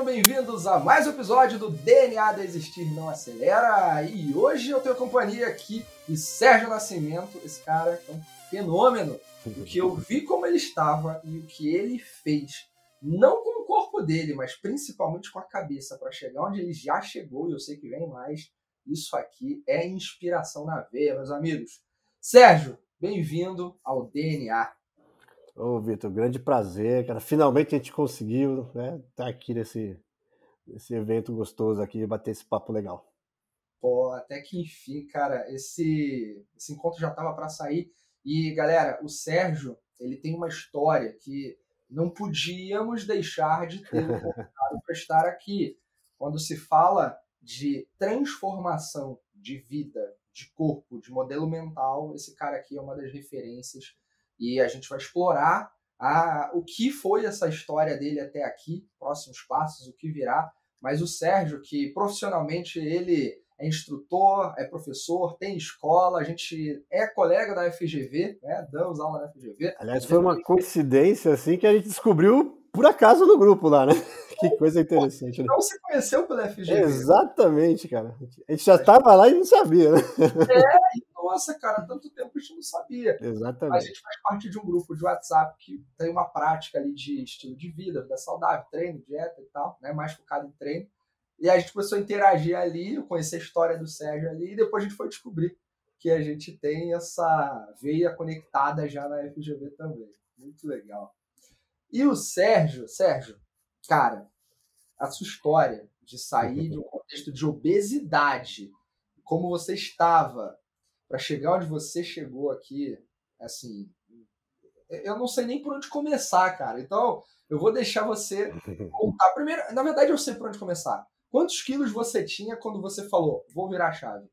Sejam bem-vindos a mais um episódio do DNA Desistir Não Acelera. E hoje eu tenho companhia aqui de Sérgio Nascimento, esse cara é um fenômeno. O que eu vi como ele estava e o que ele fez, não com o corpo dele, mas principalmente com a cabeça, para chegar onde ele já chegou, e eu sei que vem mais. Isso aqui é inspiração na veia, meus amigos. Sérgio, bem-vindo ao DNA. Ô, Vitor, grande prazer, cara. Finalmente a gente conseguiu, né, estar tá aqui nesse, nesse evento gostoso aqui, bater esse papo legal. Pô, até que enfim, cara, esse, esse encontro já tava para sair. E, galera, o Sérgio, ele tem uma história que não podíamos deixar de ter convidado para estar aqui. Quando se fala de transformação de vida, de corpo, de modelo mental, esse cara aqui é uma das referências e a gente vai explorar a, o que foi essa história dele até aqui, próximos passos, o que virá. Mas o Sérgio, que profissionalmente ele é instrutor, é professor, tem escola, a gente é colega da FGV, né? Damos aula na FGV. Aliás, foi uma coincidência assim que a gente descobriu por acaso no grupo lá, né? Que coisa interessante. Né? Não se conheceu pela FGV. Exatamente, cara. A gente já estava lá e não sabia, né? É, nossa, cara, tanto tempo a gente não sabia. Exatamente. A gente faz parte de um grupo de WhatsApp que tem uma prática ali de estilo de vida, vida saudável, treino, dieta e tal, né? Mais focado em treino. E a gente começou a interagir ali, conhecer a história do Sérgio ali, e depois a gente foi descobrir que a gente tem essa veia conectada já na FGV também. Muito legal. E o Sérgio, Sérgio, cara, a sua história de sair de um contexto de obesidade, como você estava para chegar onde você chegou aqui, assim, eu não sei nem por onde começar, cara. Então, eu vou deixar você contar. Primeiro, na verdade, eu sei por onde começar. Quantos quilos você tinha quando você falou, vou virar a chave?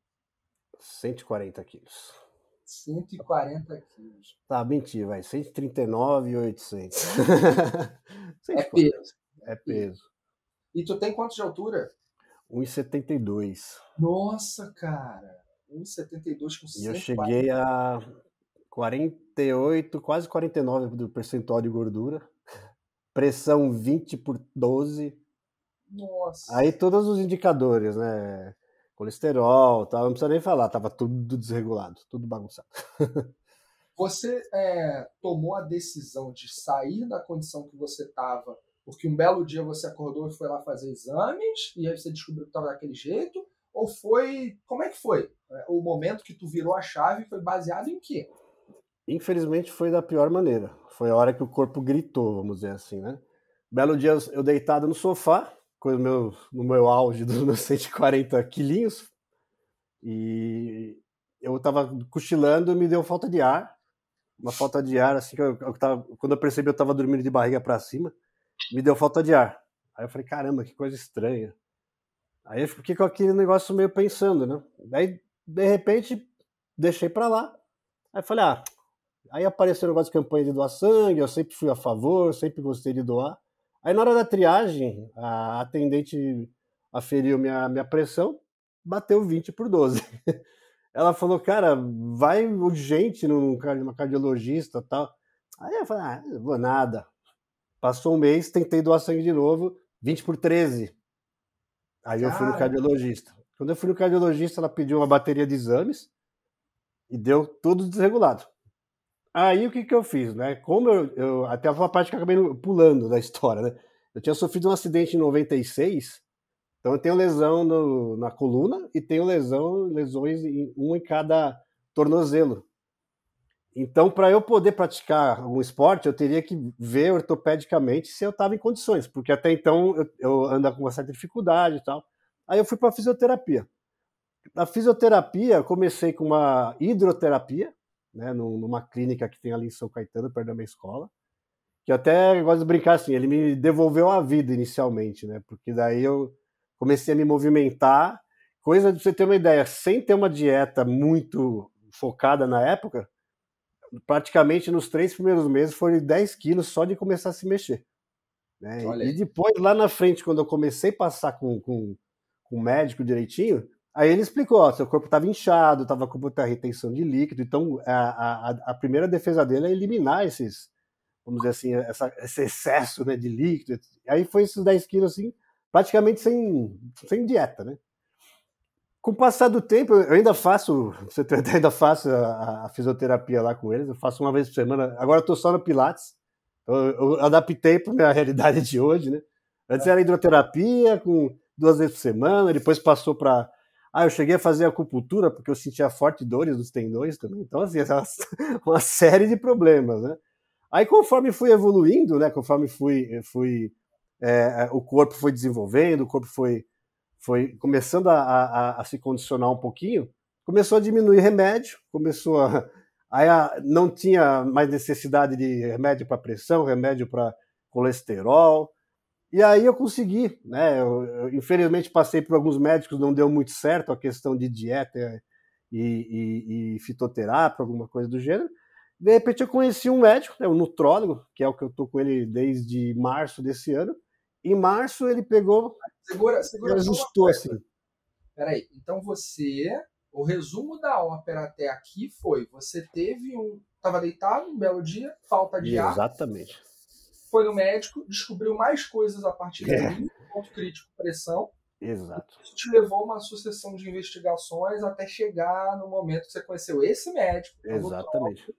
140 quilos. 140 quilos. Tá, mentira, vai. 139,800. é peso. É peso. E tu tem quanto de altura? 1,72. Nossa, cara. 1,72 com 140. E eu cheguei a 48, quase 49 do percentual de gordura. Pressão 20 por 12. Nossa. Aí todos os indicadores, né? Colesterol, tal, não precisa nem falar, tava tudo desregulado, tudo bagunçado. Você é, tomou a decisão de sair da condição que você estava, porque um belo dia você acordou e foi lá fazer exames, e aí você descobriu que estava daquele jeito, ou foi. Como é que foi? É, o momento que tu virou a chave foi baseado em quê? Infelizmente foi da pior maneira. Foi a hora que o corpo gritou, vamos dizer assim, né? Belo dia eu deitado no sofá, com o meu, no meu auge dos meus 140 quilinhos, e eu tava cochilando e me deu falta de ar. Uma falta de ar, assim, que eu, eu tava, quando eu percebi eu tava dormindo de barriga para cima, me deu falta de ar. Aí eu falei, caramba, que coisa estranha. Aí eu fiquei com aquele negócio meio pensando, né? Daí, de repente, deixei para lá. Aí falei, ah, aí apareceu o negócio de campanha de doar sangue, eu sempre fui a favor, sempre gostei de doar. Aí na hora da triagem, a atendente aferiu minha, minha pressão, bateu 20 por 12. Ela falou, cara, vai urgente numa cardiologista tal. Aí eu falei, ah, não vou nada. Passou um mês, tentei doar sangue de novo, 20 por 13. Aí eu fui no cardiologista. Quando eu fui no cardiologista, ela pediu uma bateria de exames e deu tudo desregulado. Aí o que, que eu fiz, né? Como eu, eu até uma parte que eu acabei pulando da história, né? Eu tinha sofrido um acidente em 96, então eu tenho lesão no, na coluna e tenho lesão, lesões em, um em cada tornozelo. Então, para eu poder praticar algum esporte, eu teria que ver ortopedicamente se eu estava em condições, porque até então eu, eu ando com uma certa dificuldade e tal. Aí eu fui para fisioterapia. Na fisioterapia, comecei com uma hidroterapia, né, numa clínica que tem ali em São Caetano, perto da minha escola, que até gosto de brincar assim, ele me devolveu a vida inicialmente, né, porque daí eu comecei a me movimentar, coisa de você ter uma ideia, sem ter uma dieta muito focada na época, praticamente nos três primeiros meses foram 10 quilos só de começar a se mexer. Né? E depois, lá na frente, quando eu comecei a passar com, com, com o médico direitinho, aí ele explicou: ó, seu corpo estava inchado, estava com muita retenção de líquido, então a, a, a, primeira defesa dele é eliminar esses, vamos dizer assim, essa, esse excesso né, de líquido. Aí foi esses 10 quilos assim, praticamente sem, sem dieta, né? Com o passar do tempo, eu ainda faço, você ainda faço a, a, fisioterapia lá com eles, eu faço uma vez por semana. Agora eu tô só no Pilates, eu, eu adaptei para minha realidade de hoje, né? Antes era hidroterapia com duas vezes por semana, depois passou para ah, eu cheguei a fazer acupuntura porque eu sentia forte dores nos tendões também. Então, assim, uma série de problemas, né? Aí, conforme fui evoluindo, né? Conforme fui, fui é, é, o corpo foi desenvolvendo, o corpo foi, foi começando a, a, a, se condicionar um pouquinho, começou a diminuir remédio, começou a. Aí a, não tinha mais necessidade de remédio para pressão, remédio para colesterol, e aí eu consegui, né? Eu, eu, infelizmente passei por alguns médicos, não deu muito certo a questão de dieta e, e, e alguma coisa do gênero. De repente eu conheci um médico, né, um nutrólogo, que é o que eu tô com ele desde março desse ano. Em março ele pegou, segura, segura e ajustou assim. Peraí, então você, o resumo da ópera até aqui foi, você teve um, estava deitado um belo dia, falta de ar. Exatamente foi no médico, descobriu mais coisas a partir é. daí, ponto crítico, pressão. Exato. Isso te levou a uma sucessão de investigações até chegar no momento que você conheceu esse médico. Exatamente.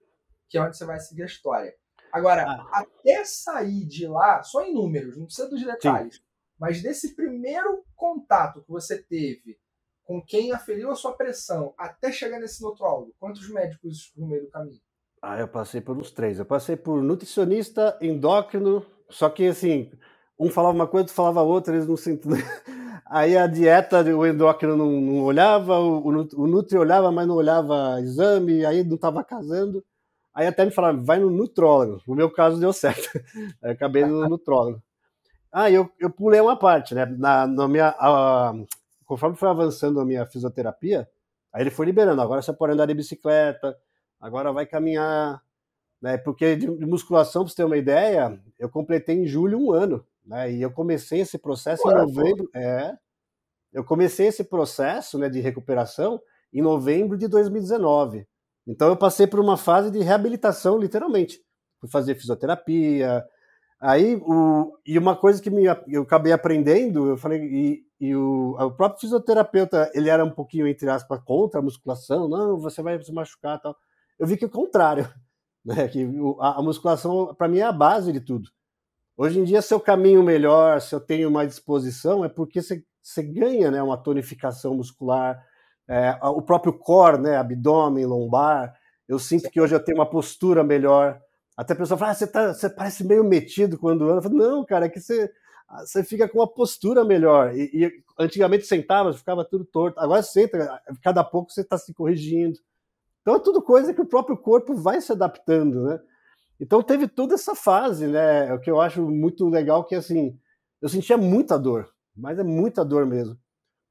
que é onde você vai seguir a história. Agora, ah. até sair de lá, só em números, não precisa dos detalhes, Sim. Mas desse primeiro contato que você teve com quem aferiu a sua pressão até chegar nesse nutrólogo, quantos médicos no meio do caminho? Ah, eu passei por uns três. Eu passei por nutricionista, endócrino, só que assim, um falava uma coisa, outro falava outra, eles não se Aí a dieta, o endócrino não, não olhava, o, o Nutri olhava, mas não olhava exame, aí não estava casando. Aí até me falaram, vai no nutrólogo. No meu caso deu certo. Aí acabei no nutrólogo. Ah, eu, eu pulei uma parte, né? Na, na minha, a, conforme foi avançando a minha fisioterapia, aí ele foi liberando. Agora você pode andar de bicicleta, agora vai caminhar, né? Porque de, musculação, para você ter uma ideia, eu completei em julho um ano, né? E eu comecei esse processo em novembro, é, eu comecei esse processo, né, de recuperação em novembro de 2019. Então eu passei por uma fase de reabilitação, literalmente. Fui fazer fisioterapia. Aí, o, e uma coisa que me, eu acabei aprendendo, eu falei, e, e o, o, próprio fisioterapeuta, ele era um pouquinho, entre aspas, contra a musculação, não, você vai se machucar tal eu vi que é o contrário, né? que a, a musculação, para mim, é a base de tudo. Hoje em dia, se eu caminho melhor, se eu tenho mais disposição, é porque você, você ganha né, uma tonificação muscular, é, o próprio core, né, abdômen, lombar. Eu sinto que hoje eu tenho uma postura melhor. Até a pessoa fala, ah, você, tá, você parece meio metido quando anda. Eu falo, não, cara, é que você, você fica com uma postura melhor. E, e antigamente sentava, ficava tudo torto. Agora senta, cada pouco você está se corrigindo. Então é tudo coisa que o próprio corpo vai se adaptando, né? Então teve toda essa fase, né? O que eu acho muito legal que assim, eu sentia muita dor, mas é muita dor mesmo. Pra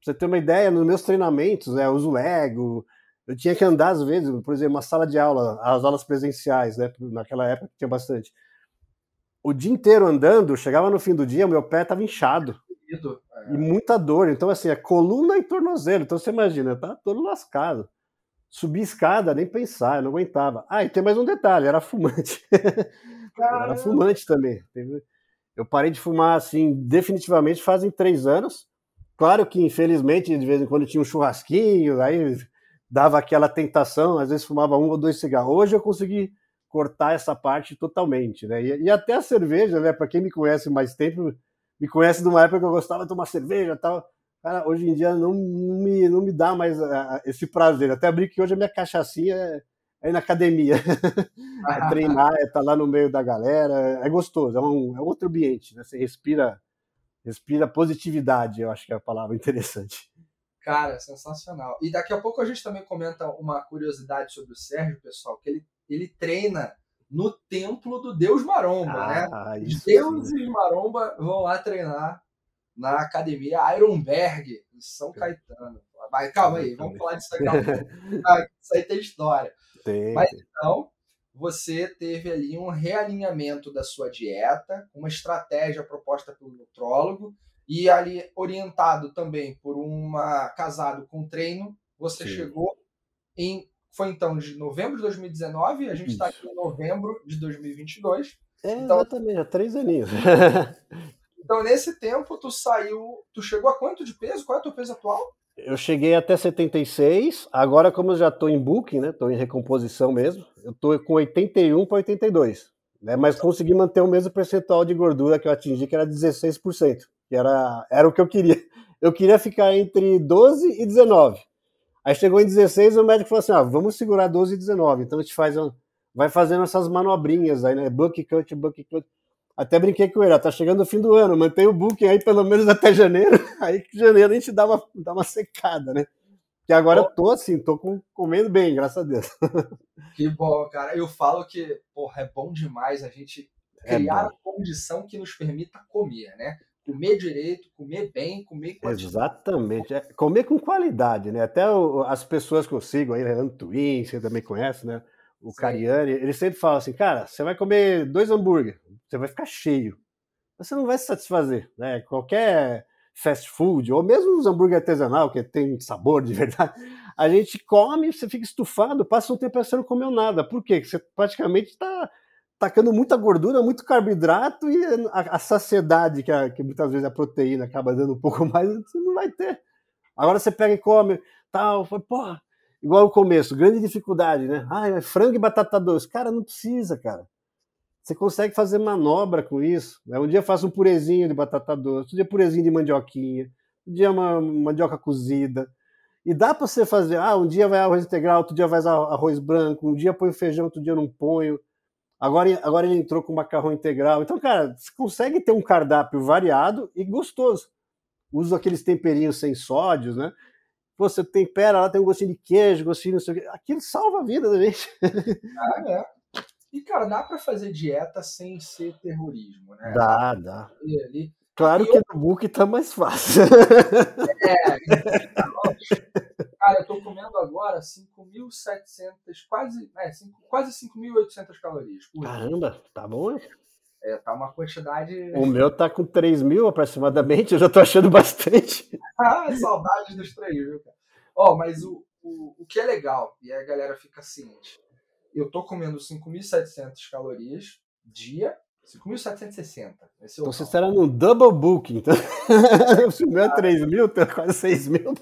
você ter uma ideia, nos meus treinamentos, né, eu uso Lego, eu tinha que andar às vezes, por exemplo, uma sala de aula, as aulas presenciais, né? Naquela época tinha bastante. O dia inteiro andando, chegava no fim do dia, meu pé estava inchado. E muita dor. Então, assim, é coluna e tornozelo. Então, você imagina, tá todo lascado. Subir escada, nem pensar, eu não aguentava. Ah, e tem mais um detalhe, era fumante. era fumante também. Eu parei de fumar, assim, definitivamente fazem três anos. Claro que, infelizmente, de vez em quando tinha um churrasquinho, aí dava aquela tentação, às vezes fumava um ou dois cigarros. Hoje eu consegui cortar essa parte totalmente, né? E, e até a cerveja, né? Para quem me conhece mais tempo, me conhece de uma época que eu gostava de tomar cerveja tal. Cara, hoje em dia não, me, não me dá mais esse prazer. Até abri que hoje a minha cachaçinha é, é na academia. é treinar, é estar tá lá no meio da galera. É gostoso, é um, é outro ambiente. Né? Você respira, respira positividade, eu acho que é a palavra interessante. Cara, sensacional. E daqui a pouco a gente também comenta uma curiosidade sobre o Sérgio, pessoal, que ele, ele treina no templo do Deus Maromba, ah, né? Os deuses Maromba vão lá treinar na academia Ironberg, em São Caetano. Mas calma aí, vamos falar disso aqui. Ah, isso aí tem história. Tem. Mas então, você teve ali um realinhamento da sua dieta, uma estratégia proposta pelo nutrólogo, e ali orientado também por uma casado com treino, você Sim. chegou em. Foi então de novembro de 2019, a gente está aqui em novembro de 2022. É, então, exatamente, há três aninhos. Então, nesse tempo, tu saiu. Tu chegou a quanto de peso? Qual é o teu peso atual? Eu cheguei até 76. Agora, como eu já estou em booking, né? Estou em recomposição mesmo. Eu estou com 81 para 82. Né, mas consegui manter o mesmo percentual de gordura que eu atingi, que era 16%, que era, era o que eu queria. Eu queria ficar entre 12 e 19. Aí chegou em 16 e o médico falou assim: ah, vamos segurar 12 e 19. Então a gente faz, vai fazendo essas manobrinhas aí, né? Book cut, book cut. Até brinquei com ele, ó, tá chegando o fim do ano, mantém o booking aí pelo menos até janeiro. Aí que janeiro a gente dá uma, dá uma secada, né? Que agora eu tô assim, tô com, comendo bem, graças a Deus. Que bom, cara. Eu falo que, porra, é bom demais a gente é criar é a condição que nos permita comer, né? Comer direito, comer bem, comer com Exatamente. É, comer com qualidade, né? Até o, as pessoas que eu sigo aí, Leandro Twin, você também conhece, né? O Sim. Cariani, ele sempre fala assim, cara, você vai comer dois hambúrguer, você vai ficar cheio. Você não vai se satisfazer, né? Qualquer fast food, ou mesmo os hambúrguer artesanal, que tem sabor de verdade, a gente come, você fica estufado, passa um tempo e você não comeu nada. Por quê? Você praticamente está tacando muita gordura, muito carboidrato e a, a saciedade, que, a, que, muitas vezes a proteína acaba dando um pouco mais, você não vai ter. Agora você pega e come, tal, foi, porra, igual o começo, grande dificuldade, né? Ah, é frango e batata doce. Cara, não precisa, cara. Você consegue fazer manobra com isso. Né? Um dia faz um purezinho de batata doce, outro dia purezinho de mandioquinha, um dia uma mandioca cozida. E dá para você fazer, ah, um dia vai arroz integral, outro dia vai arroz branco, um dia põe feijão, outro dia não ponho. Agora, agora ele entrou com macarrão integral. Então, cara, você consegue ter um cardápio variado e gostoso. Usa aqueles temperinhos sem sódios, né? Você tempera, lá tem um gostinho de queijo, gostinho não sei o quê. Aquilo salva a vida da gente. Ah, é. E, cara, dá para fazer dieta sem ser terrorismo, né? Dá, dá. Ali. Claro que eu... no book tá mais fácil. É, eu tô comendo agora 5.700, quase, é, 5, quase 5.800 calorias. Por Caramba, tá bom, hein? É, tá uma quantidade. O meu tá com 3 mil aproximadamente, eu já tô achando bastante. ah, saudade dos 3 mil, cara. Ó, oh, mas o, o, o que é legal, e a galera fica ciente, eu tô comendo 5.700 calorias dia, 5.760. É então você estará no double booking. Então... Se o meu é 3 mil, tem quase 6 mil.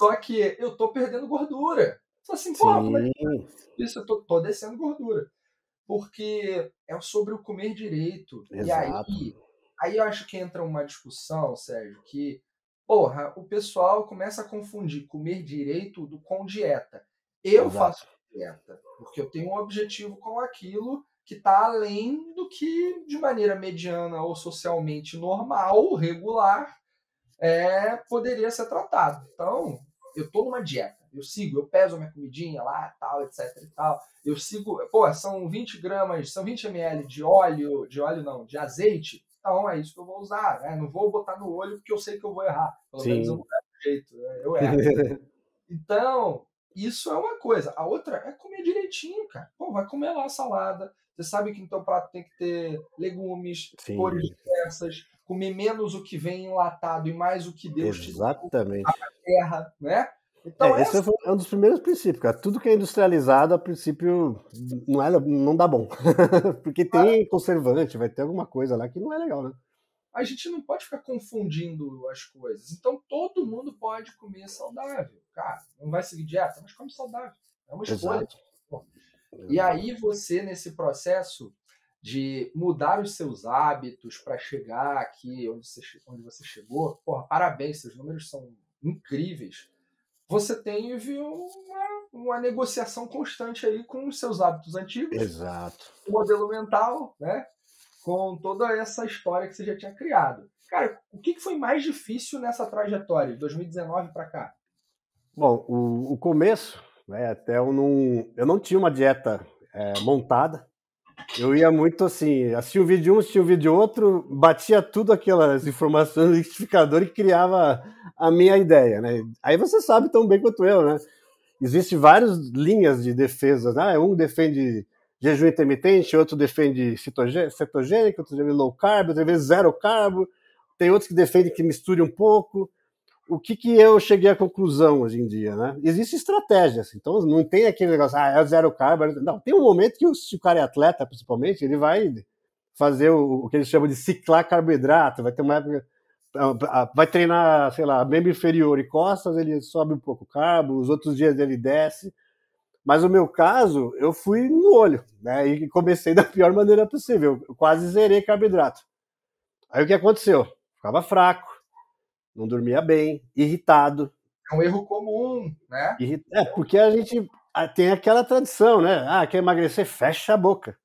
Só que eu tô perdendo gordura. Só assim, pô, é isso? Eu tô, tô, descendo gordura. Porque é sobre o comer direito. Exato. E aí, aí eu acho que entra uma discussão, Sérgio, que, porra, o pessoal começa a confundir comer direito do, com dieta. Eu Exato. faço dieta, porque eu tenho um objetivo com aquilo que está além do que, de maneira mediana ou socialmente normal, regular, é, poderia ser tratado. Então, eu estou numa dieta, eu sigo, eu peso minha comidinha lá, tal, etc e tal. Eu sigo, pô, são 20 gramas, são 20 ml de óleo, de óleo não, de azeite, então é isso que eu vou usar, né? Não vou botar no olho porque eu sei que eu vou errar. Pelo Sim. menos eu não erro jeito, né? eu erro. então, isso é uma coisa. A outra é comer direitinho, cara. Pô, vai comer lá a salada. Você sabe que no teu prato tem que ter legumes, Sim. cores diversas, comer menos o que vem enlatado e mais o que Deus Exatamente. te terra, né? Então, é, esse essa... é um dos primeiros princípios, cara. Tudo que é industrializado, a princípio, não, é, não dá bom. Porque tem conservante, vai ter alguma coisa lá que não é legal, né? A gente não pode ficar confundindo as coisas. Então, todo mundo pode comer saudável. Cara, não vai seguir dieta, mas come saudável. É uma escolha. E aí, você, nesse processo de mudar os seus hábitos para chegar aqui onde você, onde você chegou, porra, parabéns, seus números são incríveis você tem uma, uma negociação constante aí com os seus hábitos antigos. Exato. O modelo mental, né? Com toda essa história que você já tinha criado. Cara, o que foi mais difícil nessa trajetória, de 2019 para cá? Bom, o, o começo, né, até eu não, eu não tinha uma dieta é, montada, eu ia muito assim, assistia um vídeo de um, assistia um vídeo de outro, batia tudo aquelas informações no liquidificador e criava a minha ideia, né? Aí você sabe tão bem quanto eu, né? Existem várias linhas de defesa, né? Um defende jejum intermitente, outro defende cetogênico, outro defende low carb, outro defende zero carbo, tem outros que defendem que misture um pouco o que, que eu cheguei à conclusão hoje em dia, né? Existem estratégias, então não tem aquele negócio, ah, é zero carbo. Não, tem um momento que se o cara é atleta, principalmente, ele vai fazer o, o que eles chamam de ciclar carboidrato, vai ter uma época vai treinar, sei lá, membro inferior e costas, ele sobe um pouco o carbo, os outros dias ele desce. Mas o meu caso, eu fui no olho, né? E comecei da pior maneira possível. Eu quase zerei carboidrato. Aí o que aconteceu? Ficava fraco, não dormia bem, irritado. É um erro comum, né? É, porque a gente tem aquela tradição, né? Ah, quer emagrecer, fecha a boca.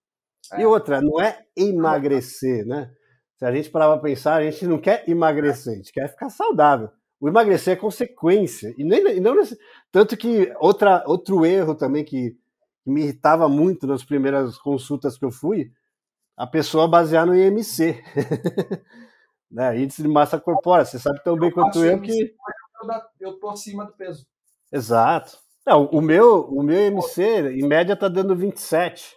É. E outra, não é emagrecer, né? Se a gente parar para pensar, a gente não quer emagrecer, a gente quer ficar saudável. O emagrecer é consequência. E, nem, e não tanto que outra, outro erro também que me irritava muito nas primeiras consultas que eu fui, a pessoa basear no IMC. né? Índice de massa corpórea. Você sabe tão bem quanto eu que. Eu tô acima do peso. Exato. Não, o meu, o meu IMC, em média, tá dando 27.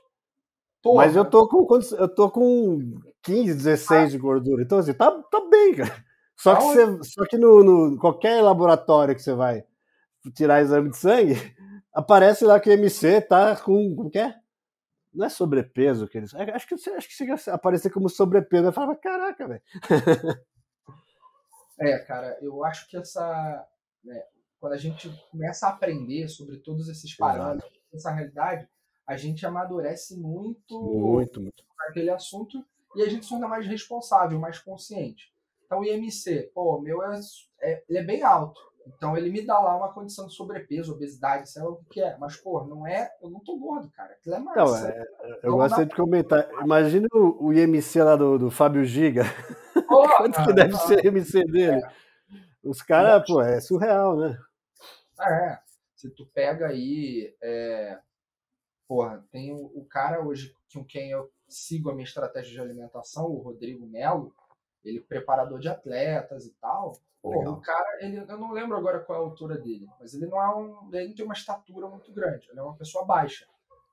Porra. Mas eu tô com eu tô com 15, 16 ah. de gordura. Então, assim, tá, tá bem, cara. Só que, você, só que no, no, qualquer laboratório que você vai tirar exame de sangue, aparece lá que o MC tá com. Como que é? Não é sobrepeso que eles. Acho que, acho que chega a aparecer como sobrepeso. Eu falava, caraca, velho. É, cara, eu acho que essa. Né, quando a gente começa a aprender sobre todos esses parâmetros, Exato. essa realidade, a gente amadurece muito, muito, muito. aquele assunto e a gente se torna mais responsável, mais consciente. Então, o IMC, pô, o meu é, é, ele é bem alto. Então, ele me dá lá uma condição de sobrepeso, obesidade, sei lá o que é. Mas, pô, não é. Eu não tô gordo, cara. Aquilo é massa. Não, é, eu então, gostaria de comentar. Imagina o, o IMC lá do, do Fábio Giga. Quanto que deve não, ser o IMC dele? É. Os caras, pô, é surreal, né? É. Se tu pega aí. É, porra, tem o, o cara hoje com quem eu sigo a minha estratégia de alimentação, o Rodrigo Melo, ele é preparador de atletas e tal. O cara, ele, eu não lembro agora qual é a altura dele, mas ele não é um, ele não tem uma estatura muito grande, ele é uma pessoa baixa.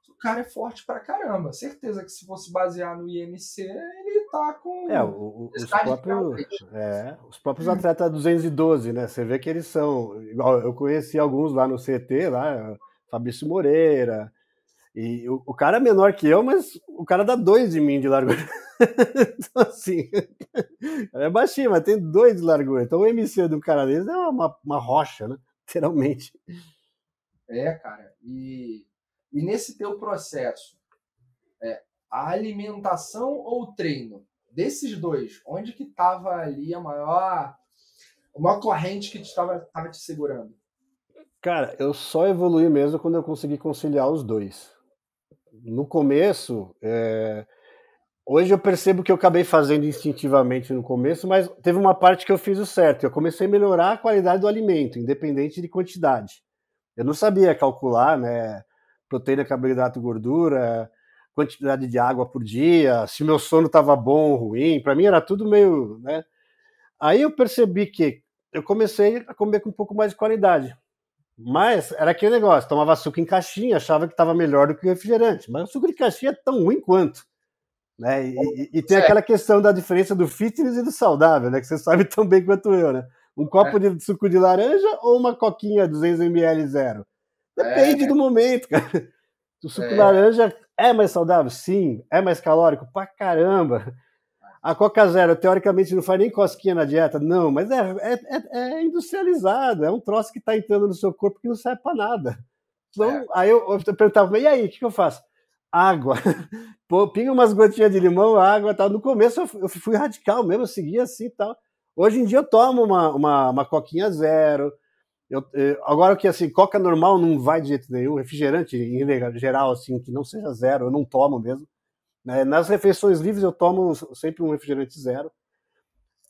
O cara é forte pra caramba. Certeza que se fosse basear no IMC, ele tá com. É, o, os, próprios, é, os próprios atletas 212, né? Você vê que eles são. Igual eu conheci alguns lá no CT, lá, Fabrício Moreira, e o, o, cara é menor que eu, mas o cara dá dois de mim de largura. então, assim, é baixinho, mas tem dois de largura. Então o MC do cara desse é uma, uma rocha, né? Literalmente. É, cara. E, e nesse teu processo, é, a alimentação ou o treino? Desses dois, onde que tava ali a maior, a maior corrente que estava te segurando? Cara, eu só evolui mesmo quando eu consegui conciliar os dois no começo, é... hoje eu percebo que eu acabei fazendo instintivamente no começo, mas teve uma parte que eu fiz o certo. Eu comecei a melhorar a qualidade do alimento, independente de quantidade. Eu não sabia calcular, né? Proteína, carboidrato gordura, quantidade de água por dia, se meu sono estava bom ou ruim. Para mim era tudo meio, né? Aí eu percebi que eu comecei a comer com um pouco mais de qualidade. Mas era aquele negócio, tomava açúcar em caixinha, achava que estava melhor do que refrigerante. Mas o açúcar de caixinha é tão ruim quanto. Né? E, e, e tem aquela questão da diferença do fitness e do saudável, né? Que você sabe tão bem quanto eu, né? Um copo é. de suco de laranja ou uma coquinha 200ml zero? Depende é. do momento, cara. O suco de é. laranja é mais saudável? Sim. É mais calórico? Pra caramba. A Coca Zero, teoricamente, não faz nem cosquinha na dieta. Não, mas é, é, é, é industrializado. É um troço que está entrando no seu corpo que não serve para nada. Então, é. aí eu, eu perguntava, e aí, o que, que eu faço? Água. Pô, pinga umas gotinhas de limão, água tal. No começo eu, fui radical mesmo, eu seguia assim e tal. Hoje em dia eu tomo uma, uma, uma coquinha zero. Eu, eu, agora que assim, coca normal não vai de jeito nenhum, refrigerante em geral, assim, que não seja zero, eu não tomo mesmo. Né? Nas refeições livres eu tomo sempre um refrigerante zero.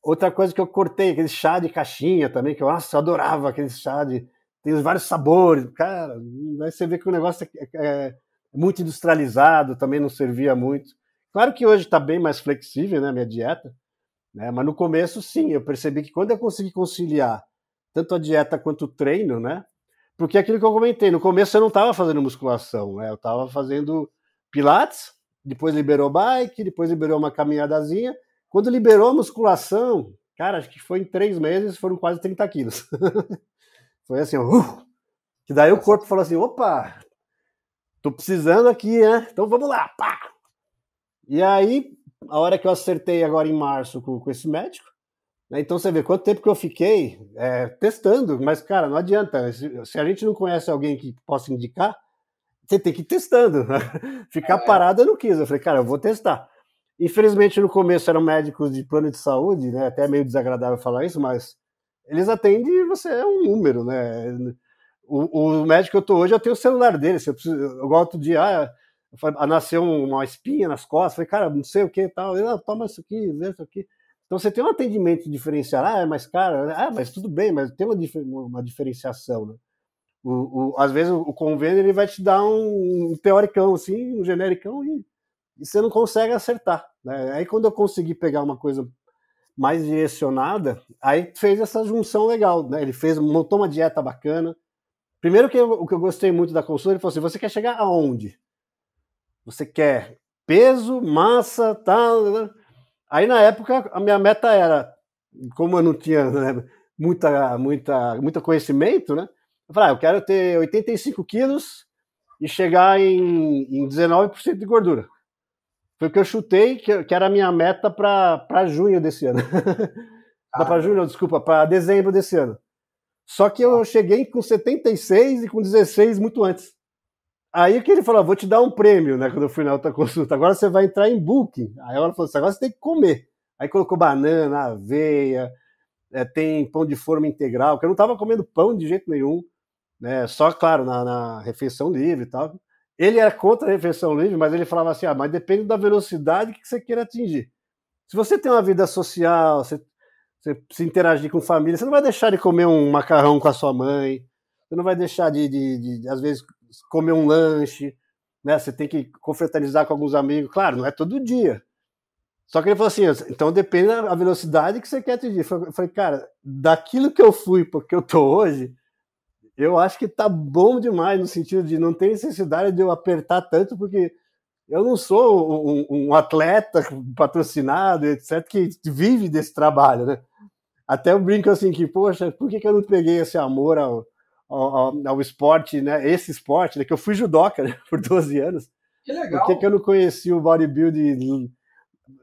Outra coisa que eu cortei, aquele chá de caixinha também, que eu, nossa, eu adorava aquele chá de. Tem vários sabores. Cara, aí você vê que o negócio é, é, é muito industrializado, também não servia muito. Claro que hoje está bem mais flexível, né, a minha dieta, né? Mas no começo, sim, eu percebi que quando eu consegui conciliar tanto a dieta quanto o treino, né? Porque é aquilo que eu comentei, no começo eu não estava fazendo musculação, né? Eu estava fazendo pilates, depois liberou bike, depois liberou uma caminhadazinha. Quando liberou a musculação, cara, acho que foi em três meses, foram quase 30 quilos. foi assim, uh, que daí o corpo falou assim, opa, tô precisando aqui, né? Então vamos lá, pá! E aí, a hora que eu acertei agora em março com, com esse médico, né, então você vê quanto tempo que eu fiquei é, testando, mas, cara, não adianta. Se, se, a gente não conhece alguém que possa indicar, você tem que ir testando. Né? Ficar é. parado eu não quis. Eu falei, cara, eu vou testar. Infelizmente, no começo eram médicos de plano de saúde, né? Até é meio desagradável falar isso, mas eles atendem você é um número, né? O, o médico que eu tô hoje, eu tenho o celular dele. Se eu, preciso, dia, ah, ah, nasceu uma espinha nas costas, falei, cara, não sei o que e tal. Ele, ah, toma isso aqui, vê isso aqui. Então você tem um atendimento diferenciado, ah, é mais caro, ah, mas tudo bem, mas tem uma, uma diferenciação, né? O, o, às vezes o, convênio ele vai te dar um, um teoricão, assim, um genericão, e, e, você não consegue acertar. Né? Aí quando eu consegui pegar uma coisa mais direcionada, aí fez essa junção legal, né? Ele fez, montou uma dieta bacana. Primeiro que eu, o que eu gostei muito da consulta, ele falou assim, você quer chegar aonde? Você quer peso, massa, tal? Aí na época a minha meta era, como eu não tinha né, muita, muita, muito conhecimento, né? Eu falei, ah, eu quero ter 85 quilos e chegar em, em 19% de gordura. Foi o que eu chutei, que, que era a minha meta para junho desse ano. Ah, para junho, não, desculpa, para dezembro desse ano. Só que eu cheguei com 76 e com 16 muito antes. Aí que ele falou, vou te dar um prêmio, né? Quando eu fui na outra consulta. Agora você vai entrar em booking. Aí ela falou assim, agora você tem que comer. Aí colocou banana, aveia, é, tem pão de forma integral, que eu não estava comendo pão de jeito nenhum, né? Só, claro, na, na, refeição livre e tal. Ele era contra a refeição livre, mas ele falava assim, ah, mas depende da velocidade que você queira atingir. Se você tem uma vida social, você, você se interagir com família, você não vai deixar de comer um macarrão com a sua mãe, você não vai deixar de, de, de, às vezes, comer um lanche, né? Você tem que confraternizar com alguns amigos. Claro, não é todo dia. Só que ele falou assim, então depende da velocidade que você quer atingir. Eu falei, cara, daquilo que eu fui porque eu tô hoje, eu acho que tá bom demais no sentido de não ter necessidade de eu apertar tanto, porque eu não sou um, um atleta patrocinado, etc., que vive desse trabalho, né? Até eu brinco assim que, poxa, por que, que eu não peguei esse amor ao, ao, ao, esporte, né? Esse esporte, né? Que eu fui judoca né? por 12 anos. Que legal. Por que, que eu não conheci o bodybuilding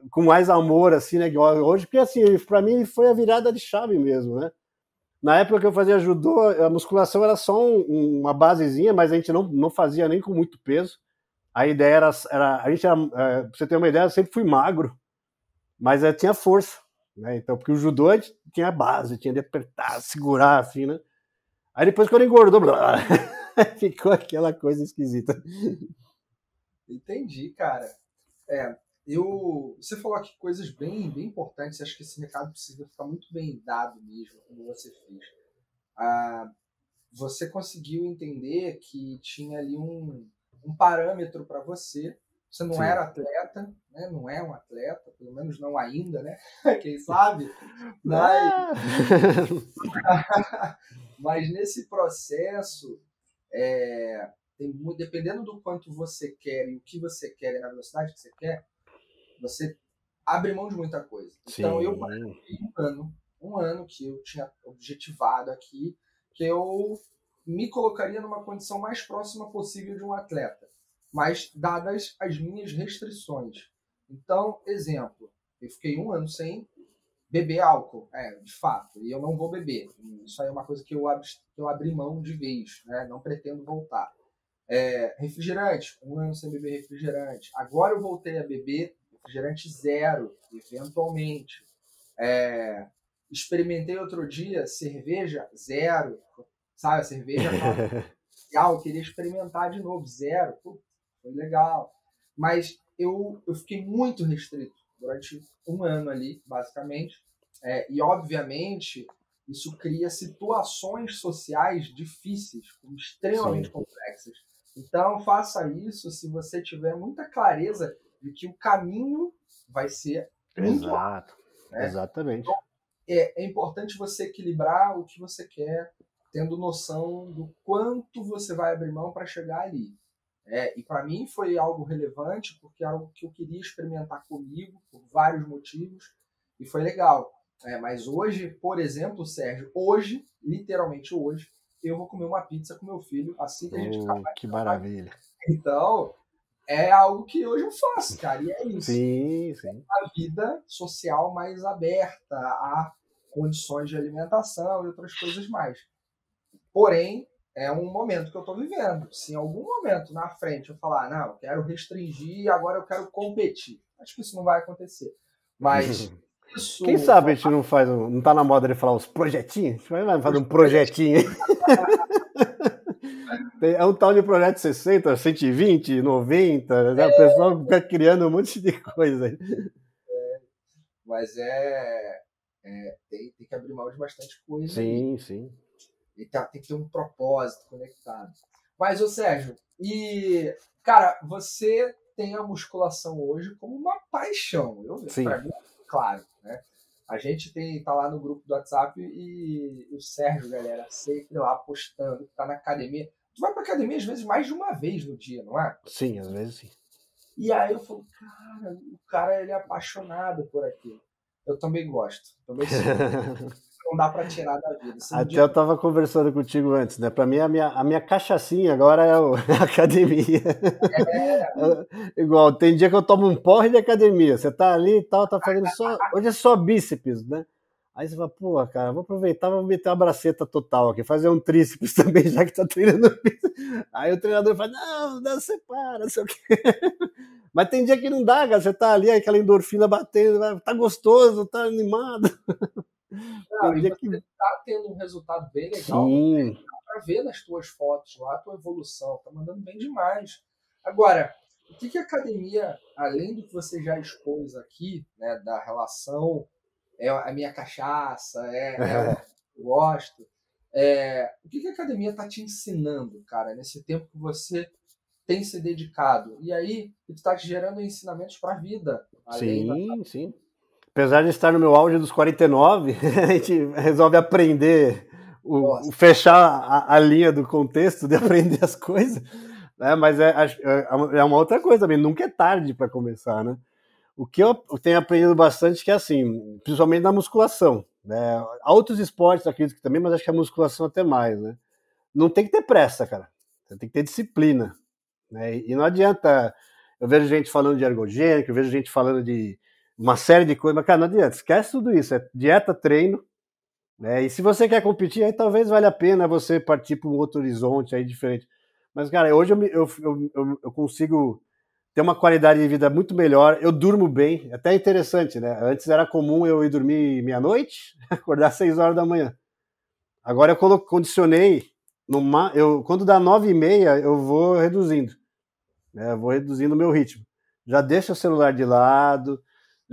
com mais amor, assim, né? Hoje, porque assim, para mim foi a virada de chave mesmo, né? Na época que eu fazia judô, a musculação era só um, uma basezinha, mas a gente não, não fazia nem com muito peso. A ideia era, era a gente era, é, pra você ter uma ideia, eu sempre fui magro, mas é, tinha força, né? Então, porque o judô tinha base, tinha de apertar, segurar, assim, né? Aí depois quando engordou, blá, ficou aquela coisa esquisita. Entendi, cara. É, eu, você falou aqui coisas bem, bem importantes. Acho que esse recado precisa ficar muito bem dado mesmo, como você fez. Ah, você conseguiu entender que tinha ali um, um parâmetro para você. Você não Sim. era atleta, né? não é um atleta, pelo menos não ainda, né? Quem sabe? Mas, Mas nesse processo, é, dependendo do quanto você quer e o que você quer e na velocidade que você quer, você abre mão de muita coisa. Então Sim. eu um ano, um ano que eu tinha objetivado aqui, que eu me colocaria numa condição mais próxima possível de um atleta, mas dadas as minhas restrições. Então, exemplo, eu fiquei um ano sem Beber álcool, é, de fato, e eu não vou beber. Isso aí é uma coisa que eu, eu abri mão de vez, né? não pretendo voltar. É, refrigerante, um ano sem beber refrigerante. Agora eu voltei a beber refrigerante zero, eventualmente. É, experimentei outro dia cerveja zero, sabe? A cerveja legal, eu queria experimentar de novo, zero. Pô, foi legal. Mas eu, eu fiquei muito restrito durante um ano ali, basicamente. É, e, obviamente, isso cria situações sociais difíceis, extremamente Sim. complexas. Então, faça isso se você tiver muita clareza de que o caminho vai ser muito Exato. né? Exatamente. Então, é, é importante você equilibrar o que você quer, tendo noção do quanto você vai abrir mão para chegar ali. É, e para mim foi algo relevante, porque era algo que eu queria experimentar comigo, por vários motivos, e foi legal. É, mas hoje, por exemplo, Sérgio, hoje, literalmente hoje, eu vou comer uma pizza com meu filho assim que a gente oh, Que maravilha. Então, é algo que hoje eu faço, cara, e é isso. Sim, sim. A vida social mais aberta a condições de alimentação e outras coisas mais. Porém, é um momento que eu estou vivendo. Se em algum momento na frente eu falar, não, eu quero restringir, agora eu quero competir, acho que isso não vai acontecer. Mas isso. Quem sabe a gente não faz, não tá na moda de falar os projetinhos? A gente vai fazer um projetinho. É um tal de projeto 60, 120, 90, né? o pessoal fica criando um monte de coisa. É, mas é, é tem, tem, que abrir mão de bastante coisa. Sim, aí. sim. E tá, tem que ter um propósito conectado. Mas, ô Sérgio, e, cara, você tem a musculação hoje como uma paixão. Eu, sim. Pra mim, claro, né? A gente tem tá lá no grupo do WhatsApp e o Sérgio, galera, sempre lá postando que tá na academia. Tu vai pra academia às vezes mais de uma vez no dia, não é? Sim, às vezes sim. E aí eu falo, cara, o cara ele é apaixonado por aquilo. Eu também gosto. Também não dá para tirar da vida. Até dia... eu tava conversando contigo antes, né? Para mim, a minha, a minha cachaçinha agora é a academia. É. Igual, tem dia que eu tomo um porre de academia. Você tá ali e tal, tá fazendo só. Hoje é só bíceps, né? Aí você fala, pô, cara, vou aproveitar, vou meter uma braceta total aqui, fazer um tríceps também, já que tá treinando bíceps. Aí o treinador fala, não, não, separa, não sei o quê. Mas tem dia que não dá, cara, você tá ali, aquela endorfina batendo, tá gostoso, tá animado. Não, e você tá tendo um resultado bem legal. Sim. Dá pra ver nas tuas fotos lá a tua evolução. Tá mandando bem demais. Agora, o que, que a academia, além do que você já expôs aqui, né, da relação, é a minha cachaça, é, é o que eu gosto, é, o que, que a academia está te ensinando, cara, nesse tempo que você tem se dedicado? E aí, está te gerando ensinamentos para a vida. Sim, da... sim apesar de estar no meu auge dos 49, a gente resolve aprender, o, fechar a, a, linha do contexto de aprender as coisas, né? mas é, é, é uma outra coisa também, nunca é tarde para começar, né? O que eu tenho aprendido bastante que é assim, principalmente na musculação, né? Há outros esportes, acredito que também, mas acho que a musculação até mais, né? Não tem que ter pressa, cara. Você tem que ter disciplina, né? E não adianta. Eu vejo gente falando de ergogênico, eu vejo gente falando de uma série de coisas, mas, cara, não adianta, esquece tudo isso, é dieta, treino, né? E se você quer competir, aí talvez valha a pena você partir para um outro horizonte aí diferente. Mas, cara, hoje eu, eu, eu, eu, consigo ter uma qualidade de vida muito melhor, eu durmo bem, é até interessante, né? Antes era comum eu ir dormir meia-noite, acordar às seis horas da manhã. Agora eu condicionei, numa, eu, quando dá nove e meia, eu vou reduzindo, né? Eu vou reduzindo o meu ritmo. Já deixa o celular de lado,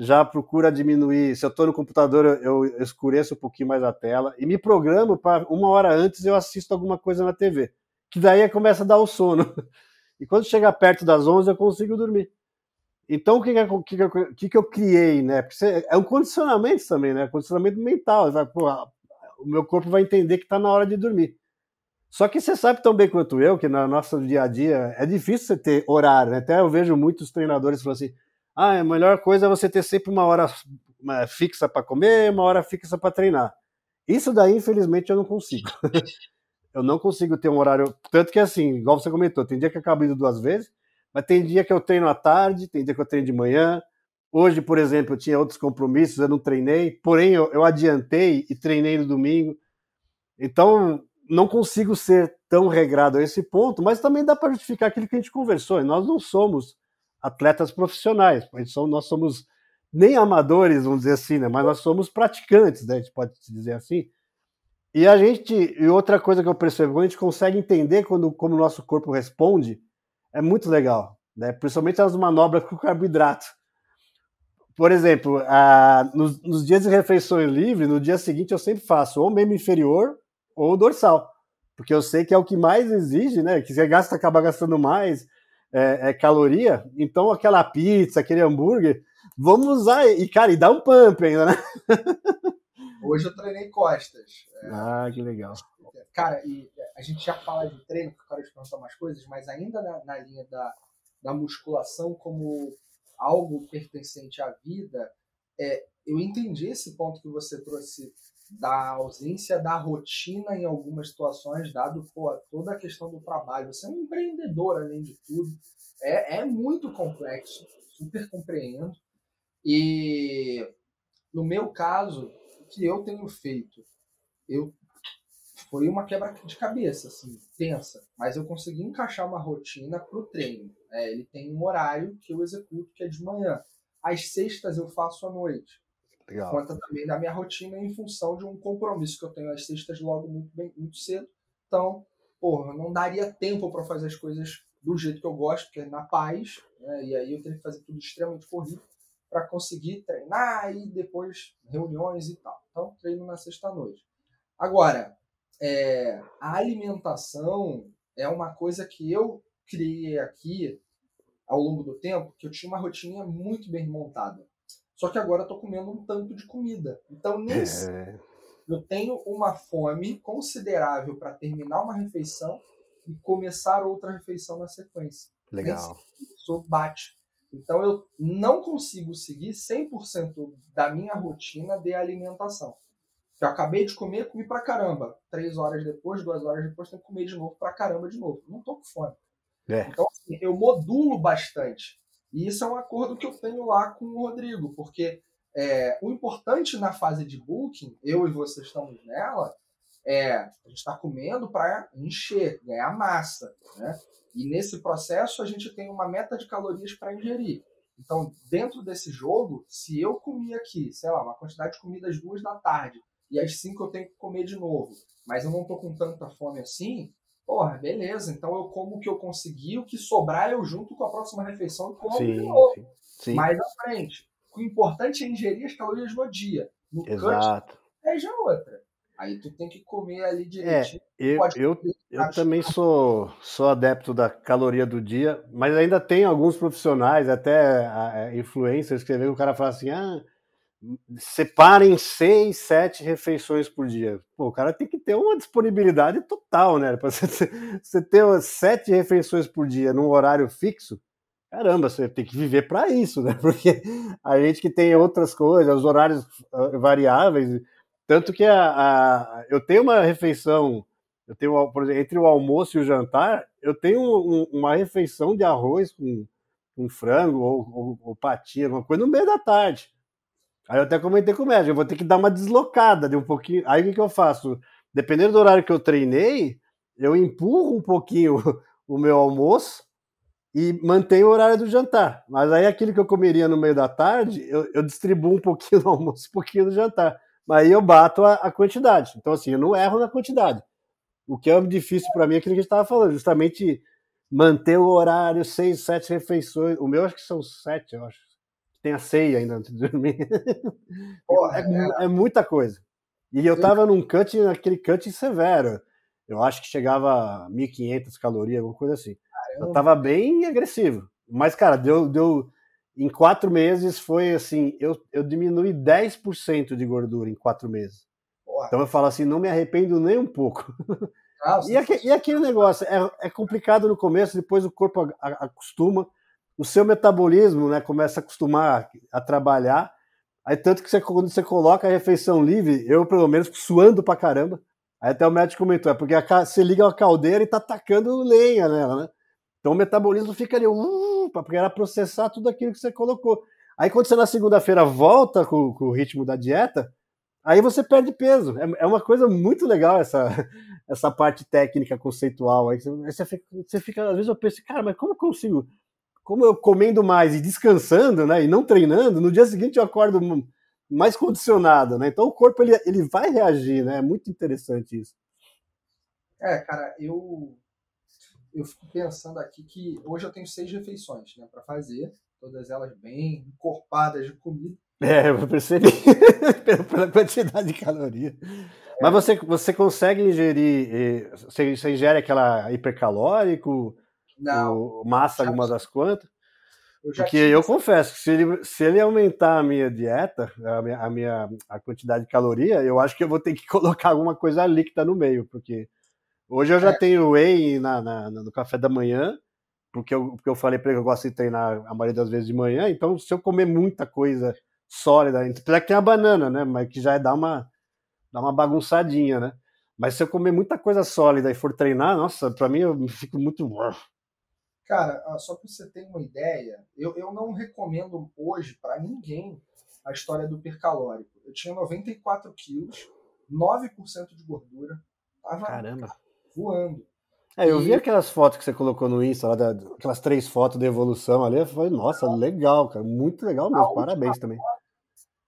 já procura diminuir. Se eu estou no computador, eu escureço um pouquinho mais a tela e me programo para uma hora antes eu assisto alguma coisa na TV. Que daí começa a dar o sono. E quando chega perto das 11 eu consigo dormir. Então o que, que, que, que eu criei, né? Porque é um condicionamento também, né? Condicionamento mental. Vai, pô, o meu corpo vai entender que está na hora de dormir. Só que você sabe tão bem quanto eu que no nosso dia a dia é difícil você ter horário, né? Até eu vejo muitos treinadores falando assim: ah, a melhor coisa é você ter sempre uma hora fixa para comer, uma hora fixa para treinar. Isso daí, infelizmente, eu não consigo. eu não consigo ter um horário. Tanto que, assim, igual você comentou, tem dia que eu acabo indo duas vezes, mas tem dia que eu treino à tarde, tem dia que eu treino de manhã. Hoje, por exemplo, eu tinha outros compromissos, eu não treinei, porém eu, eu adiantei e treinei no domingo. Então, não consigo ser tão regrado a esse ponto, mas também dá para justificar aquilo que a gente conversou. Nós não somos atletas profissionais. Nós somos nem amadores, vamos dizer assim, né? mas nós somos praticantes, né? a gente pode dizer assim. E a gente, e outra coisa que eu percebo, quando a gente consegue entender quando, como o nosso corpo responde, é muito legal, né? principalmente as manobras com carboidrato. Por exemplo, a, nos, nos, dias de refeições livres, no dia seguinte eu sempre faço ou membro inferior ou dorsal, porque eu sei que é o que mais exige, né? Que você gasta, acaba gastando mais, é, é, caloria, então aquela pizza, aquele hambúrguer, vamos usar. E, cara, e dá um pump ainda, né? Hoje eu treinei costas. É, ah, que legal. Cara, e a gente já fala de treino, que eu quero te perguntar umas coisas, mas ainda na, na linha da, da musculação como algo pertencente à vida, é, eu entendi esse ponto que você trouxe da ausência da rotina em algumas situações, dado pô, toda a questão do trabalho. Você é um empreendedor, além de tudo. É, é muito complexo, super compreendo. E no meu caso, o que eu tenho feito? Eu foi uma quebra de cabeça, assim, tensa, mas eu consegui encaixar uma rotina para o treino. É, ele tem um horário que eu executo, que é de manhã. Às sextas eu faço à noite. Legal. Conta também da minha rotina em função de um compromisso que eu tenho às sextas logo muito, bem, muito cedo. Então, porra, não daria tempo para fazer as coisas do jeito que eu gosto, que é na paz, né? e aí eu teria que fazer tudo extremamente corrido para conseguir treinar e depois reuniões e tal. Então, treino na sexta-noite. Agora, é, a alimentação é uma coisa que eu criei aqui ao longo do tempo, que eu tinha uma rotina muito bem montada. Só que agora eu tô comendo um tanto de comida. Então, nesse, é... eu tenho uma fome considerável para terminar uma refeição e começar outra refeição na sequência. Legal. Isso bate. Então, eu não consigo seguir 100% da minha rotina de alimentação. Eu acabei de comer, comi pra caramba. Três horas depois, duas horas depois, tenho que comer de novo pra caramba de novo. Não tô com fome. É. Então, assim, eu modulo bastante. E isso é um acordo que eu tenho lá com o Rodrigo, porque é, o importante na fase de booking, eu e você estamos nela, é a gente está comendo para encher, ganhar massa. Né? E nesse processo a gente tem uma meta de calorias para ingerir. Então, dentro desse jogo, se eu comi aqui, sei lá, uma quantidade de comida às duas da tarde, e às cinco eu tenho que comer de novo, mas eu não estou com tanta fome assim, porra, beleza, então eu como o que eu consegui, o que sobrar eu junto com a próxima refeição e como sim, de novo. Sim, sim. Mais à frente. O importante é ingerir as calorias no dia. No Exato. cut, é já outra. Aí tu tem que comer ali direitinho. É, eu, eu, eu também sou, sou adepto da caloria do dia, mas ainda tem alguns profissionais, até influencers, que o cara fala assim, ah, separem seis, sete refeições por dia. Pô, o cara tem que ter uma disponibilidade total, né? Para você, você ter sete refeições por dia num horário fixo, caramba, você tem que viver para isso, né? Porque a gente que tem outras coisas, os horários ah, variáveis, tanto que a, a eu tenho uma refeição, eu tenho, por exemplo, entre o almoço e o jantar, eu tenho um, uma refeição de arroz com, com frango ou, ou, ou patinha, uma coisa no meio da tarde. Aí eu até comentei com o médico, eu vou ter que dar uma deslocada de um pouquinho. Aí o que, que eu faço? Dependendo do horário que eu treinei, eu empurro um pouquinho o meu almoço e mantenho o horário do jantar. Mas aí aquilo que eu comeria no meio da tarde, eu, eu distribuo um pouquinho do almoço, um pouquinho do jantar. Mas aí eu bato a, a quantidade. Então, assim, eu não erro na quantidade. O que é difícil para mim é aquilo que a gente estava falando, justamente manter o horário, seis, sete refeições. O meu acho que são sete, eu acho tem a ceia ainda antes de dormir. Porra, é, é, é, muita coisa. E eu tava num cut, naquele cut severo. Eu acho que chegava a 1.500 calorias, alguma coisa assim. Caramba. Eu tava bem agressivo. Mas, cara, deu, deu. Em quatro meses foi assim: eu, eu diminui 10% de gordura em quatro meses. Porra. Então eu falo assim: não me arrependo nem um pouco. E, aquele, e, aquele negócio? É, é complicado no começo, depois o corpo acostuma o seu metabolismo né, começa a acostumar a trabalhar. Aí tanto que você, quando você coloca a refeição livre, eu pelo menos suando pra caramba. Aí até o médico comentou, é porque a, você liga a caldeira e tá tacando lenha nela, né? Então o metabolismo fica ali, uh, para processar tudo aquilo que você colocou. Aí quando você na segunda-feira volta com, com, o ritmo da dieta, aí você perde peso. É, é, uma coisa muito legal essa, essa parte técnica conceitual. Aí você, você, fica, você fica, às vezes eu penso, cara, mas como eu consigo como eu comendo mais e descansando, né, e não treinando, no dia seguinte eu acordo mais condicionado, né? Então o corpo ele, ele vai reagir, né? É muito interessante isso. É, cara, eu eu fico pensando aqui que hoje eu tenho seis refeições, né, para fazer, todas elas bem encorpadas de comida. É, eu percebi pela quantidade de calorias. É. Mas você, você consegue ingerir, eh, você, você ingere aquela hipercalórico, não. o Massa, alguma das quantas. Eu Porque eu confesso que se ele, se ele aumentar a minha dieta, a minha, a minha a quantidade de caloria, eu acho que eu vou ter que colocar alguma coisa líquida no meio, porque hoje eu já é. tenho whey na, na, no café da manhã, porque eu, porque eu falei para ele que eu gosto de treinar a maioria das vezes de manhã, então se eu comer muita coisa sólida, apesar que tem a banana, né, mas que já é dar uma, dá uma bagunçadinha, né? Mas se eu comer muita coisa sólida e for treinar, nossa, para mim eu fico muito. Cara, só para você ter uma ideia, eu, eu não recomendo hoje para ninguém a história do hipercalórico. Eu tinha 94 quilos, 9% de gordura, tava Caramba. voando. É, eu vi aquelas fotos que você colocou no Insta, lá da, aquelas três fotos da evolução ali, eu falei, nossa, legal, cara, muito legal mesmo, parabéns também.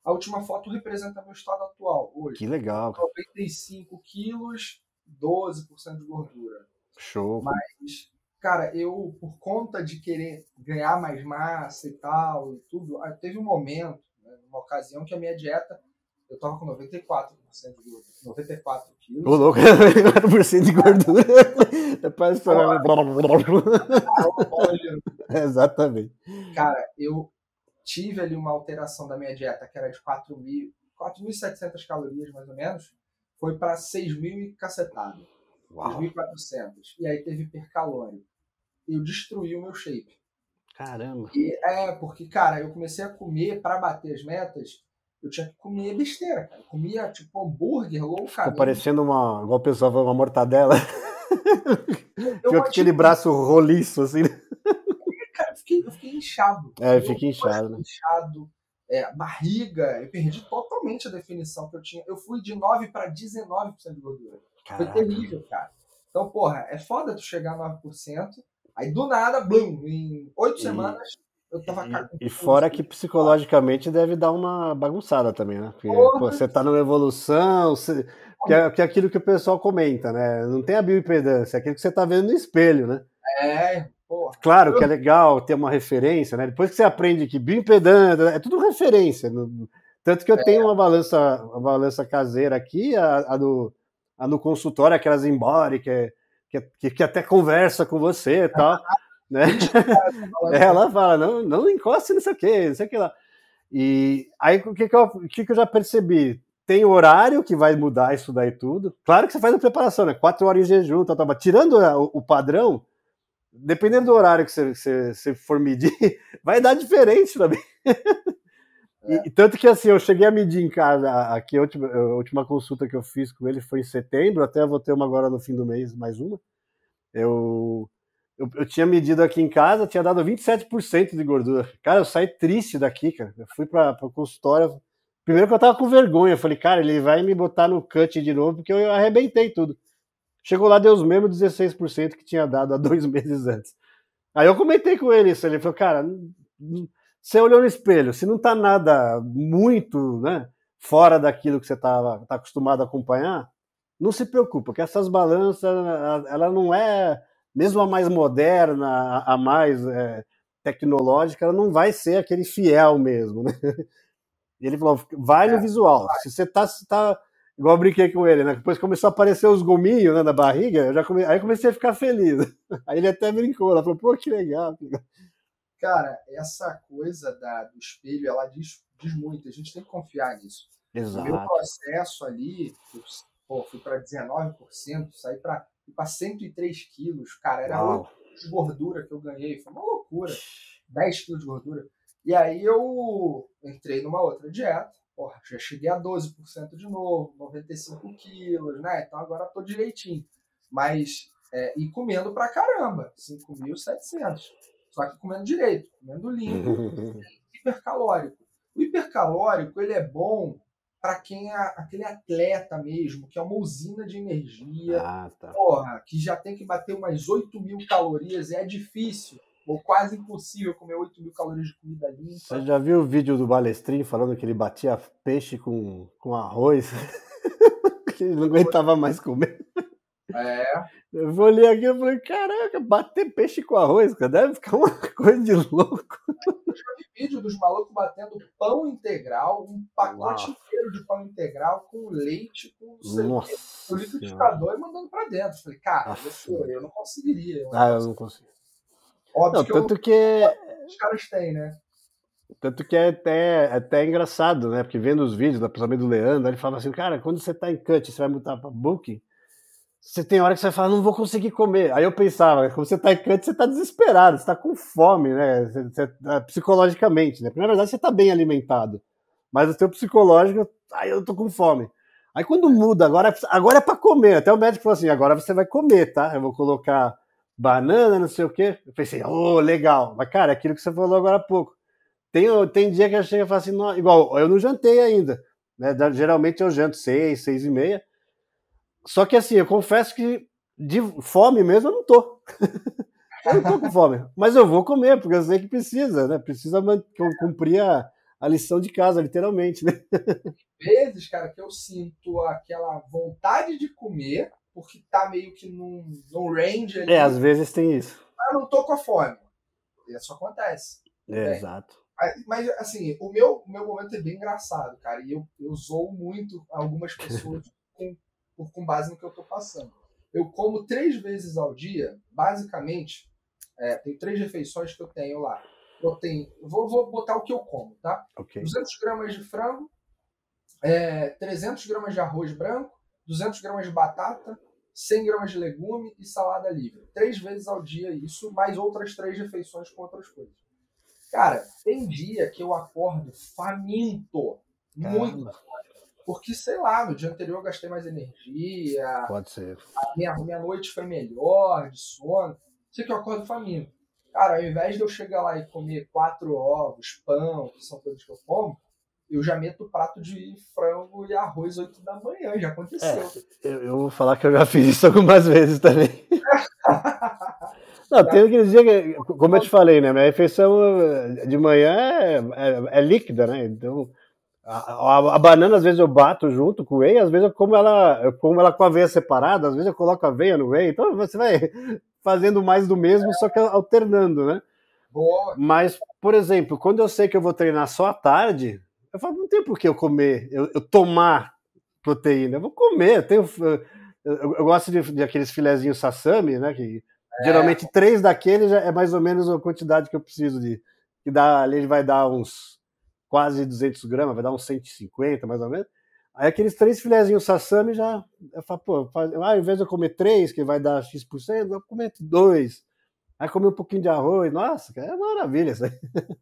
A última foto representa meu estado atual hoje. Que legal. Cara. 95 quilos, 12% de gordura. Show. Mas, cara, eu, por conta de querer ganhar mais massa e tal, e tudo, teve um momento, né, uma ocasião que a minha dieta eu tava com 94% de gordura. 94 quilos. Ô, louco, 94% de gordura. É pra estourar. Exatamente. Cara, eu tive ali uma alteração da minha dieta, que era de 4.700 calorias, mais ou menos, foi para 6.000 e cacetado. 6.400. E aí teve hipercalórico. Eu destruí o meu shape. Caramba. E é, porque, cara, eu comecei a comer para bater as metas eu tinha que comer besteira, cara. Eu comia, tipo, hambúrguer louco. Ficou parecendo uma, igual o pessoal uma mortadela. Ficou aquele braço roliço, assim. Cara, eu fiquei, eu fiquei inchado. É, eu fiquei inchado, né? Inchado, é, barriga, eu perdi totalmente a definição que eu tinha. Eu fui de 9 para 19% de gordura. Caraca. Foi terrível, cara. Então, porra, é foda tu chegar a 9%, aí do nada, blum, em oito semanas eu tava e, e fora que psicologicamente deve dar uma bagunçada também, né? Porque pô, você tá numa evolução, você, que, é, que é aquilo que o pessoal comenta, né? Não tem a bioimpedância, é aquilo que você tá vendo no espelho, né? É, porra. Claro que é legal ter uma referência, né? Depois que você aprende que bioimpedância é tudo referência. Tanto que eu é. tenho uma balança, uma balança caseira aqui, a, a, do, a no consultório, aquelas embora, que, é, que, que até conversa com você e tal. Né? ela fala, não, não encoste nisso aqui, não sei o que lá. E aí o que, que, eu, o que, que eu já percebi? Tem horário que vai mudar isso daí tudo. Claro que você faz a preparação, né? Quatro horas em jejum, tá, tá, mas tirando o, o, padrão, dependendo do horário que você, você, você for medir, vai dar diferente também. É. E, tanto que assim, eu cheguei a medir em casa, aqui a última, a última consulta que eu fiz com ele foi em setembro, até vou ter uma agora no fim do mês, mais uma. Eu eu, eu, tinha medido aqui em casa, tinha dado 27% de gordura. Cara, eu saí triste daqui, cara. Eu fui para o consultório. Primeiro que eu tava com vergonha. Eu falei, cara, ele vai me botar no cut de novo, porque eu arrebentei tudo. Chegou lá, deu os mesmos 16% que tinha dado há dois meses antes. Aí eu comentei com ele isso. Ele falou, cara, você olhou no espelho, se não tá nada muito, né, fora daquilo que você tá, tá acostumado a acompanhar, não se preocupa, que essas balanças, ela não é mesmo a mais moderna, a mais é, tecnológica, ela não vai ser aquele fiel mesmo, né? Ele falou, vai no é, visual. Se você tá, se tá igual eu brinquei com ele, né? Depois começou a aparecer os gominhos né, na barriga, eu já come... aí comecei a ficar feliz. Aí ele até brincou, ela falou, pô, que legal. Cara, essa coisa da, do espelho, ela diz, diz muito, a gente tem que confiar nisso. Exato. O meu processo ali, eu, pô, fui para 19%, saí para fui para 103 quilos, cara, era Uau. 8 de gordura que eu ganhei, foi uma loucura, 10 quilos de gordura. E aí eu entrei numa outra dieta, porra, já cheguei a 12% de novo, 95 quilos, né? Então agora tô direitinho. Mas, é, e comendo pra caramba, 5.700. Só que comendo direito, comendo limpo, hipercalórico. O hipercalórico, ele é bom para quem é aquele atleta mesmo, que é uma usina de energia, ah, tá. porra, que já tem que bater umas 8 mil calorias, e é difícil, ou quase impossível comer 8 mil calorias de comida limpa. Você já viu o vídeo do Balestrin falando que ele batia peixe com, com arroz? que ele não aguentava mais comer. É. Eu olhei aqui e falei, caraca, bater peixe com arroz, cara, deve ficar uma coisa de louco. Eu já vi vídeo dos malucos batendo pão integral, um pacote inteiro de pão integral com leite, com o liquidificador e mandando pra dentro. Eu falei, cara, eu, eu não conseguiria. Eu ah, eu não consigo. Óbvio não, que tanto eu, que... Os caras têm, né? Tanto que é até, é até engraçado, né? Porque vendo os vídeos, principalmente do Leandro, ele fala assim, cara, quando você tá em cut, você vai mudar pra booking, você tem hora que você vai falar, não vou conseguir comer. Aí eu pensava, como você tá em canto, você tá desesperado, você tá com fome, né? Você, você, é, psicologicamente, né? Porque na verdade você tá bem alimentado. Mas o seu psicológico, aí eu tô com fome. Aí quando muda, agora, agora é para comer. Até o médico falou assim: agora você vai comer, tá? Eu vou colocar banana, não sei o quê. Eu pensei, oh, legal. Mas, cara, é aquilo que você falou agora há pouco. Tem, tem dia que eu chego e falo assim, não, igual, eu não jantei ainda. Né? Geralmente eu janto seis, seis e meia. Só que assim, eu confesso que de fome mesmo eu não tô. eu não tô com fome. Mas eu vou comer, porque eu sei que precisa, né? Precisa cumprir a, a lição de casa, literalmente, né? Vezes, cara, que eu sinto aquela vontade de comer, porque tá meio que num, num range ali. É, às vezes tem isso. Mas eu não tô com a fome. Isso acontece. É, exato. Mas, assim, o meu, meu momento é bem engraçado, cara. E eu, eu zoo muito algumas pessoas com, com base no que eu tô passando. Eu como três vezes ao dia, basicamente, é, tem três refeições que eu tenho lá. Eu tenho, vou, vou botar o que eu como, tá? Okay. 200 gramas de frango, é, 300 gramas de arroz branco, 200 gramas de batata, 100 gramas de legume e salada livre. Três vezes ao dia isso, mais outras três refeições com outras coisas. Cara, tem dia que eu acordo faminto. Muito. Porque, sei lá, no dia anterior eu gastei mais energia. Pode ser. A minha, minha noite foi melhor, de sono. Sei que eu acordo faminto. Cara, ao invés de eu chegar lá e comer quatro ovos, pão, que são coisas que eu como, eu já meto prato de frango e arroz 8 da manhã, já aconteceu. É, eu, eu, vou falar que eu já fiz isso algumas vezes também. Não, tem aquele dia que, como eu te falei, né? Minha refeição eh, de manhã é, é, é líquida, né? Então, a, a, a, banana às vezes eu bato junto com o whey, às vezes eu como ela, eu como ela com a aveia separada, às vezes eu coloco a aveia no whey, então você vai fazendo mais do mesmo, é. só que alternando, né? Boa. Mas, por exemplo, quando eu sei que eu vou treinar só à tarde, eu falo, não tem por que eu comer, eu, eu tomar proteína, eu vou comer, eu tenho. Eu, eu gosto de, de, aqueles filezinhos sassami, né? Que é. geralmente três daqueles é mais ou menos a quantidade que eu preciso de. Que dá, ali ele vai dar uns quase 200 gramas, vai dar uns 150 mais ou menos. Aí aqueles três filezinhos sassami já. Eu falo, pô, faz, ao invés de eu comer três, que vai dar X%, eu comer dois. Aí comer um pouquinho de arroz. Nossa, é maravilha isso aí.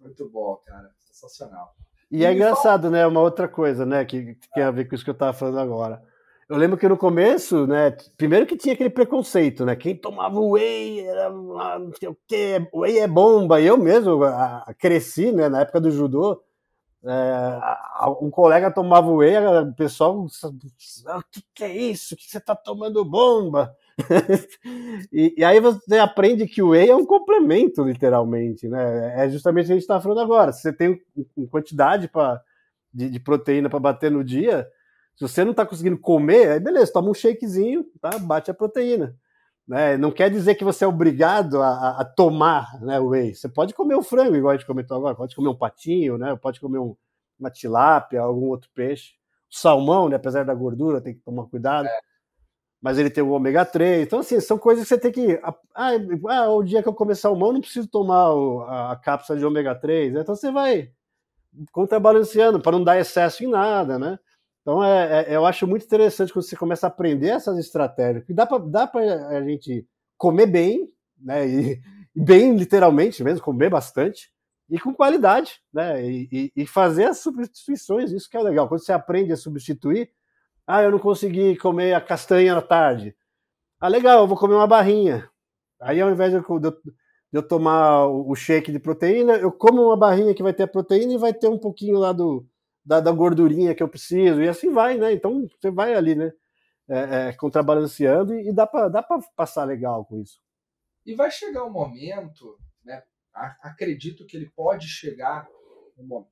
Muito bom, cara sensacional. E, e é engraçado, fala... né? Uma outra coisa, né? Que, que tem a ver com isso que eu estava falando agora. Eu lembro que no começo, né? Primeiro que tinha aquele preconceito, né? Quem tomava whey era não sei o quê, whey é bomba. E eu mesmo a, a, cresci, né? Na época do judô, é, a, um colega tomava whey, o pessoal, o que, que é isso? Que você tá tomando bomba? e, e, aí você aprende que o whey é um complemento, literalmente, né? É justamente o que a gente está falando agora. Se você tem uma quantidade pra, de, de proteína para bater no dia, se você não está conseguindo comer, aí beleza, toma um shakezinho, tá? Bate a proteína. Né? Não quer dizer que você é obrigado a, a tomar né, o whey. Você pode comer o frango, igual a gente comentou agora, pode comer um patinho, né? Pode comer um, uma tilápia, algum outro peixe. O salmão, né? apesar da gordura, tem que tomar cuidado. É mas ele tem o ômega 3. Então, assim, são coisas que você tem que. Ah, ah o dia que eu comer salmão, não preciso tomar o, a, a cápsula de ômega 3. Então você vai contrabalanceando para não dar excesso em nada, né? Então é, é, eu acho muito interessante quando você começa a aprender essas estratégias. Que dá para a gente comer bem, né? E, bem literalmente mesmo, comer bastante e com qualidade, né? E, e, e fazer as substituições, isso que é legal. Quando você aprende a substituir, ah, eu não consegui comer a castanha à tarde. Ah, legal, eu vou comer uma barrinha. Aí, ao invés de eu, de eu tomar o shake de proteína, eu como uma barrinha que vai ter a proteína e vai ter um pouquinho lá do, da, da gordurinha que eu preciso. E assim vai, né? Então, você vai ali, né? É, é, contrabalanceando e, e dá para dá passar legal com isso. E vai chegar um momento, né? Acredito que ele pode chegar um,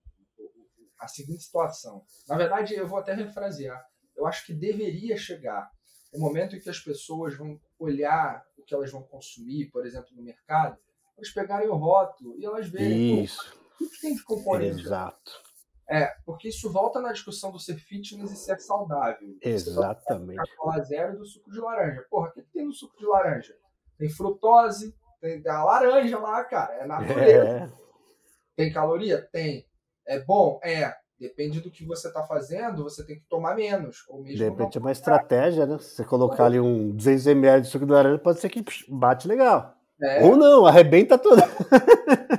a seguinte situação. Na verdade, eu vou até refrasear eu acho que deveria chegar o momento em que as pessoas vão olhar o que elas vão consumir, por exemplo, no mercado, elas pegarem o rótulo e elas verem isso. o que tem de componente. Exato. É, porque isso volta na discussão do ser fitness e ser saudável. Exatamente. Coca-Cola zero do suco de laranja. Porra, o que tem no suco de laranja? Tem frutose, tem a laranja lá, cara. É natureza. É. Tem caloria? Tem. É bom? É. Depende do que você está fazendo, você tem que tomar menos. Ou mesmo de repente é uma estratégia, né? Se você colocar ali um 200 ml de suco de laranja, pode ser que bate legal. É. Ou não, arrebenta tudo.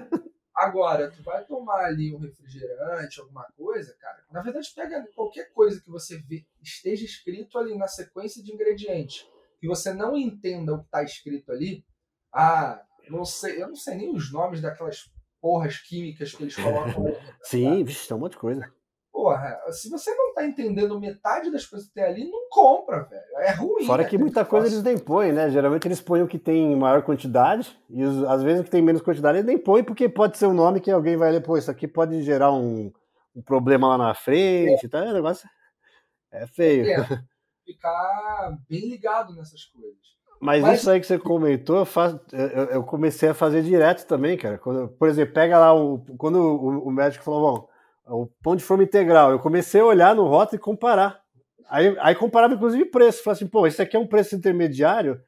Agora, tu vai tomar ali um refrigerante, alguma coisa, cara. Na verdade, pega qualquer coisa que você vê, esteja escrito ali na sequência de ingredientes, que você não entenda o que está escrito ali. Ah, não sei, eu não sei nem os nomes daquelas porras químicas que eles colocam. Ali, Sim, vixe, tem um monte de coisa. Porra, se você não tá entendendo metade das coisas que tem ali, não compra, velho. É ruim. Fora né? que muita coisa eles nem põem, né? Geralmente eles põem o que tem maior quantidade, e os, às vezes o que tem menos quantidade eles nem põem, porque pode ser um nome que alguém vai ler, pô, isso aqui pode gerar um, um problema lá na frente, é. tá? O negócio é feio. É, ficar bem ligado nessas coisas. Mas, Mas, isso aí que você comentou, eu, faço, eu, eu, comecei a fazer direto também, cara. Quando, por exemplo, pega lá o, quando o, o médico falou, bom, o pão de forma integral. Eu comecei a olhar no rótulo e comparar. Aí, aí comparava inclusive preço. Falei assim, pô, esse aqui é um preço intermediário,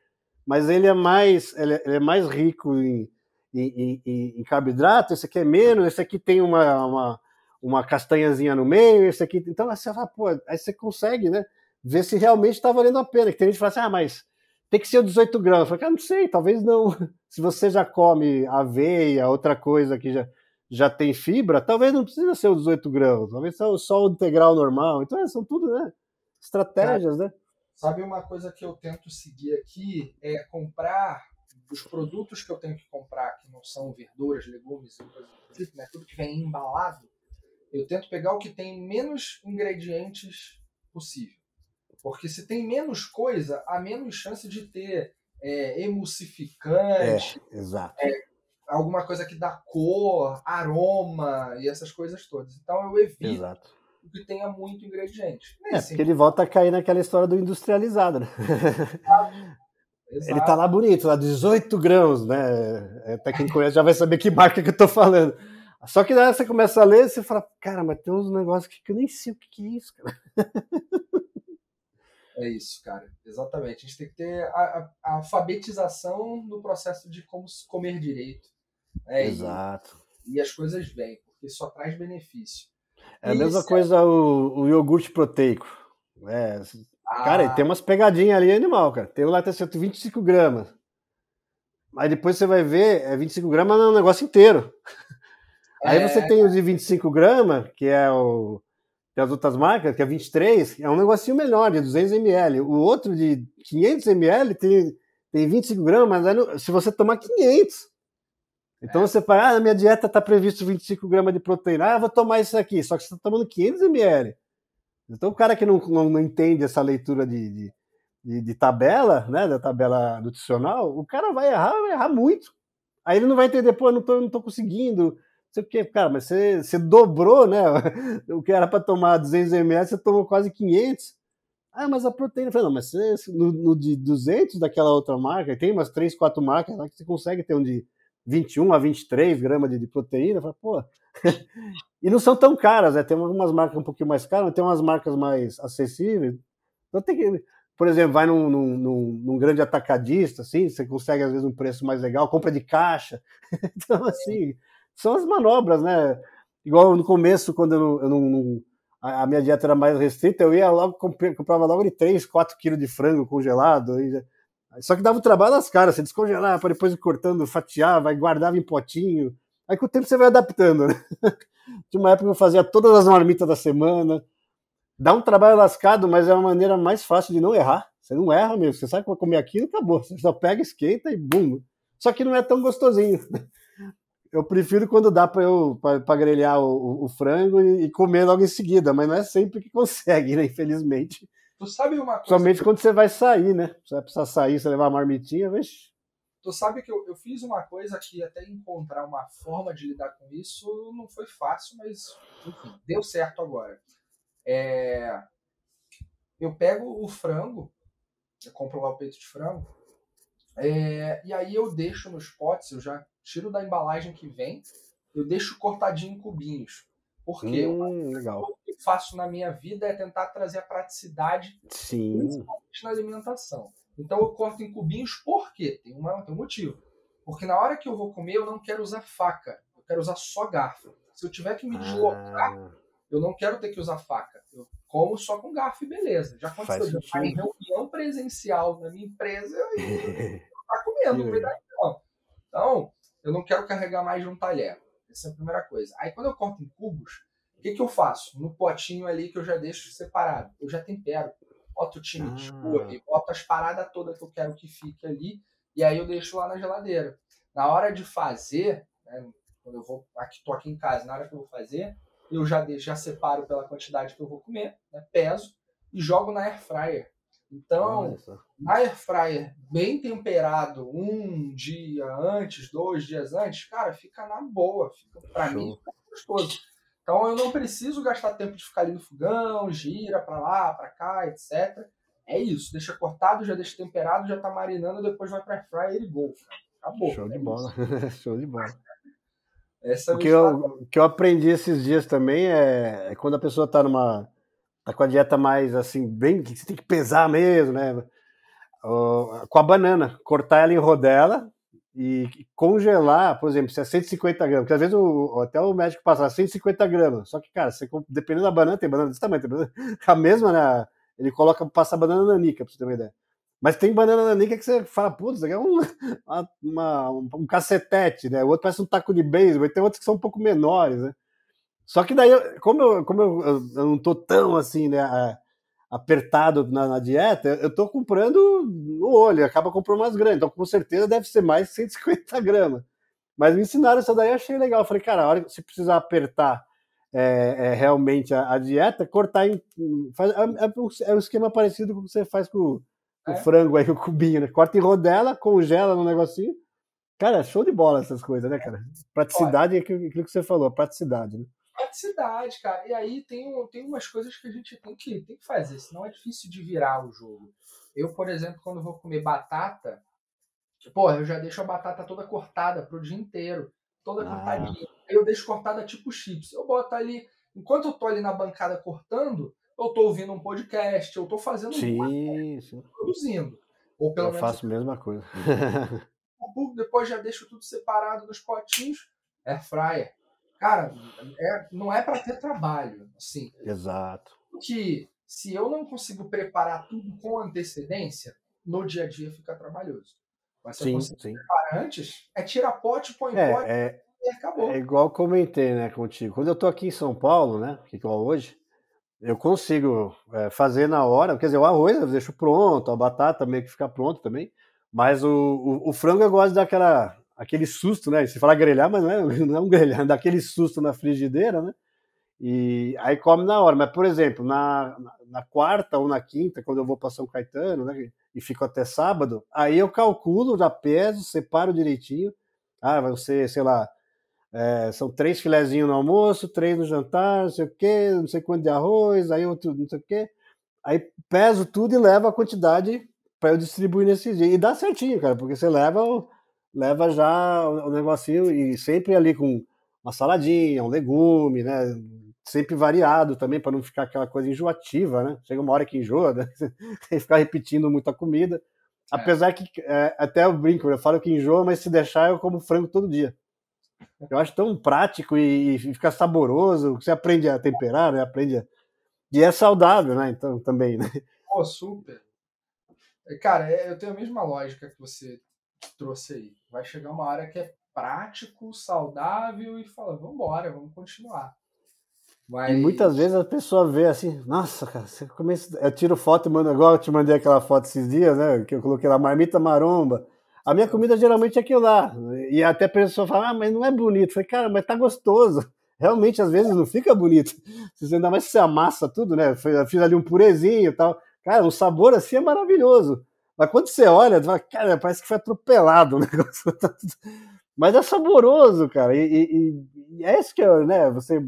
mas ele é mais, ele é, ele é mais rico em, em, em, em, carboidrato, esse aqui é menos, esse aqui tem uma, uma, uma castanhazinha no meio, esse aqui. Então aí você fala, pô, aí você consegue, né? Ver se realmente está valendo a pena. Que tem gente que fala assim, ah, mas tem que ser 18 gramas. Eu falei, ah, não sei, talvez não. Se você já come aveia, outra coisa que já já tem fibra, talvez não precisa ser os 18 gramas, talvez só, só o integral normal. Então, é, são tudo, né? Estratégias, né? Sabe uma coisa que eu tento seguir aqui é comprar os produtos que eu tenho que comprar, que não são verduras, legumes e coisas do tipo, né? Tudo que vem embalado, eu tento pegar o que tem menos ingredientes possível. Porque se tem menos coisa, há menos chance de ter é, emulsificante, é, exato. É, alguma coisa que dá cor, aroma e essas coisas todas. Então eu evito Exato. que tenha muito ingrediente. é, assim, porque ele volta a cair naquela história do industrializado, né? Exato. Ele tá lá bonito, lá 18 grãos, né? É, até quem conhece já vai saber que marca que eu tô falando. Só que daí você começa a ler e você fala, cara, mas tem uns negócios que eu nem sei o que é isso, cara. É isso, cara. Exatamente. A gente tem que ter a, a, a alfabetização no processo de como comer direito. É, Exato. E, e, as coisas vêm, porque só traz benefício. É a mesma coisa o, o, iogurte proteico. É, ah. Cara, tem umas pegadinhas ali animal, cara. Tem o lá tem 125 gramas. Mas depois você vai ver, é 25 gramas no negócio inteiro. É... Aí você tem os de 25 gramas, que é o. Tem as outras marcas, que é 23, é um negocinho melhor, de 200 ml. O outro de 500 ml tem, tem 25 gramas, mas se você tomar 500. Então é. você fala, ah, minha dieta está previsto 25 gramas de proteína, ah, vou tomar isso aqui, só que você está tomando 500 ml. Então o cara que não, não, não entende essa leitura de, de, de, de, tabela, né, da tabela nutricional, o cara vai errar, vai errar muito. Aí ele não vai entender, pô, eu não tô, não tô conseguindo, não sei o quê. Cara, mas você, você dobrou, né, o que era para tomar 200 ml, você tomou quase 500. Ah, mas a proteína, eu falei, não, mas você, no, no de 200 daquela outra marca, tem umas 3, 4 marcas lá que você consegue ter um de 21 a 23 gramas de, de proteína. Fala, pô. e não são tão caras, né? Tem algumas marcas um pouquinho mais caras, tem umas marcas mais acessíveis. Então tem que, por exemplo, vai num, num, num, grande atacadista, assim, você consegue às vezes um preço mais legal, compra de caixa. então, assim, são as manobras, né? Igual no começo, quando eu não, eu não a minha dieta era mais restrita, eu ia logo, comprava logo de 3, 4 quilos de frango congelado. E só que dava o trabalho nas caras, você descongelar, para depois cortando, fatiar, vai guardava em potinho. Aí com o tempo você vai adaptando, né? Tinha uma época que eu fazia todas as marmitas da semana. Dá um trabalho lascado, mas é uma maneira mais fácil de não errar. Você não erra mesmo. Você sabe que vai comer aquilo, acabou. Você só pega, esquenta e bum. Só que não é tão gostosinho. Eu prefiro quando dá para eu para grelhar o, o, frango e, e comer logo em seguida, mas não é sempre que consegue, né? Infelizmente. Tu sabe uma coisa. Somente quando você vai sair, né? Você vai precisar sair, você levar a marmitinha, vixi. Tu sabe que eu, eu fiz uma coisa que até encontrar uma forma de lidar com isso não foi fácil, mas enfim, deu certo agora. É... Eu pego o frango, eu compro lá o peito de frango, é... e aí eu deixo nos potes, eu já tiro da embalagem que vem, eu deixo cortadinho em cubinhos. Porque hum, legal. o que eu faço na minha vida é tentar trazer a praticidade Sim. na alimentação. Então eu corto em cubinhos por quê? Tem, uma, tem um motivo. Porque na hora que eu vou comer, eu não quero usar faca. Eu quero usar só garfo. Se eu tiver que me deslocar, ah. eu não quero ter que usar faca. Eu como só com garfo e beleza. Já aconteceu estar em reunião presencial na minha empresa e tá comendo, não me dá não. Então, eu não quero carregar mais de um talher. Essa é a primeira coisa. Aí quando eu corto em cubos, o que, que eu faço? No potinho ali que eu já deixo separado, eu já tempero. Boto o time de ah. boto as paradas todas que eu quero que fique ali, e aí eu deixo lá na geladeira. Na hora de fazer, né, quando eu vou aqui, tô aqui em casa, na hora que eu vou fazer, eu já já separo pela quantidade que eu vou comer, né, peso e jogo na air fryer. Então, na air fryer bem temperado, um dia antes, dois dias antes, cara, fica na boa, fica para mim fica gostoso. Então eu não preciso gastar tempo de ficar ali no fogão, gira para lá, para cá, etc. É isso, deixa cortado, já deixa temperado, já tá marinando, depois vai para air fryer e gol. Acabou. Show é de bola. Show de bola. Essa é o que eu, que eu aprendi esses dias também é, é quando a pessoa está numa tá com a dieta mais assim, bem que você tem que pesar mesmo, né? Uh, com a banana, cortar ela em rodela e congelar, por exemplo, se é 150 gramas, porque às vezes o, até o médico passa 150 gramas, só que, cara, você, dependendo da banana, tem banana desse tamanho, tem banana, a mesma, né? Ele coloca, passa banana nanica, pra você ter uma ideia. Mas tem banana nanica que você fala, putz, é um, uma, um cacetete, né? O outro parece um taco de beisebol, e tem outros que são um pouco menores, né? Só que daí, como eu, como eu, eu não tô tão assim, né, apertado na, na, dieta, eu tô comprando no olho, acaba comprando mais grande. Então, com certeza deve ser mais de 150 gramas. Mas me ensinaram isso daí, achei legal. Eu falei, cara, a hora que você precisar apertar é, é, realmente a, a, dieta, cortar em. Faz, é, é, um esquema parecido com o que você faz com, com o frango aí, o cubinho, né? Corta em rodela, congela no negocinho. Cara, show de bola essas coisas, né, cara? Praticidade é aquilo que você falou, praticidade, né? Praticidade, cara. E aí tem, tem umas coisas que a gente tem que, tem que fazer, senão é difícil de virar o jogo. Eu, por exemplo, quando vou comer batata, porra, eu já deixo a batata toda cortada pro dia inteiro, toda ah. cortadinha. Eu deixo cortada tipo chips. Eu boto ali, enquanto eu tô ali na bancada cortando, eu tô ouvindo um podcast, eu tô fazendo sim, sim. produzindo. Ou pelo eu menos faço a mesma coisa. Depois já deixo tudo separado nos potinhos, air fryer cara, é, não é para ter trabalho, assim. Exato. Que se eu não consigo preparar tudo com antecedência, no dia a dia fica trabalhoso. Mas se sim, eu consigo sim. preparar antes, é tirar pote, põe é, pote é, e acabou. É igual comentei, né, contigo. Quando eu tô aqui em São Paulo, né, que igual hoje, eu consigo é, fazer na hora, quer dizer, o arroz eu deixo pronto, a batata meio que fica pronto também, mas o, o, o frango eu gosto daquela aquele susto, né? Se falar grelhar, mas não é, não é um grelhar, dá aquele susto na frigideira, né? E aí come na hora. Mas, por exemplo, na, na, quarta ou na quinta, quando eu vou para São Caetano, né? E fico até sábado, aí eu calculo, já peso, separo direitinho. Ah, vai ser, sei lá, é, são três filezinhos no almoço, três no jantar, não sei o quê, não sei quanto de arroz, aí outro, não sei o quê. Aí peso tudo e levo a quantidade para eu distribuir nesse dia. E dá certinho, cara, porque você leva leva já o negocinho e sempre ali com uma saladinha, um legume, né? Sempre variado também para não ficar aquela coisa enjoativa, né? Chega uma hora que enjoa, né? e ficar repetindo muita comida. É. Apesar que é, até eu brinco, eu falo que enjoa, mas se deixar eu como frango todo dia. Eu acho tão prático e, e fica saboroso, você aprende a temperar, né? Aprende a... E é saudável, né? Então também, né? Oh, super. Cara, é, eu tenho a mesma lógica que você trouxe aí. Vai chegar uma hora que é prático, saudável e fala, vamos embora, vamos continuar. Mas... E muitas vezes a pessoa vê assim, nossa, cara, você começa... eu tiro foto e mando igual eu te mandei aquela foto esses dias, né? Que eu coloquei lá, marmita maromba. A minha comida geralmente é aquilo lá. E até a pessoa fala, ah, mas não é bonito. Eu falei, cara, mas tá gostoso. Realmente, às vezes, não fica bonito. Ainda mais se você amassa tudo, né? Eu fiz ali um purezinho e tal. Cara, o sabor assim é maravilhoso. Mas quando você olha, você fala, cara, parece que foi atropelado o negócio. Mas é saboroso, cara. E, e, e é isso que é, né? Você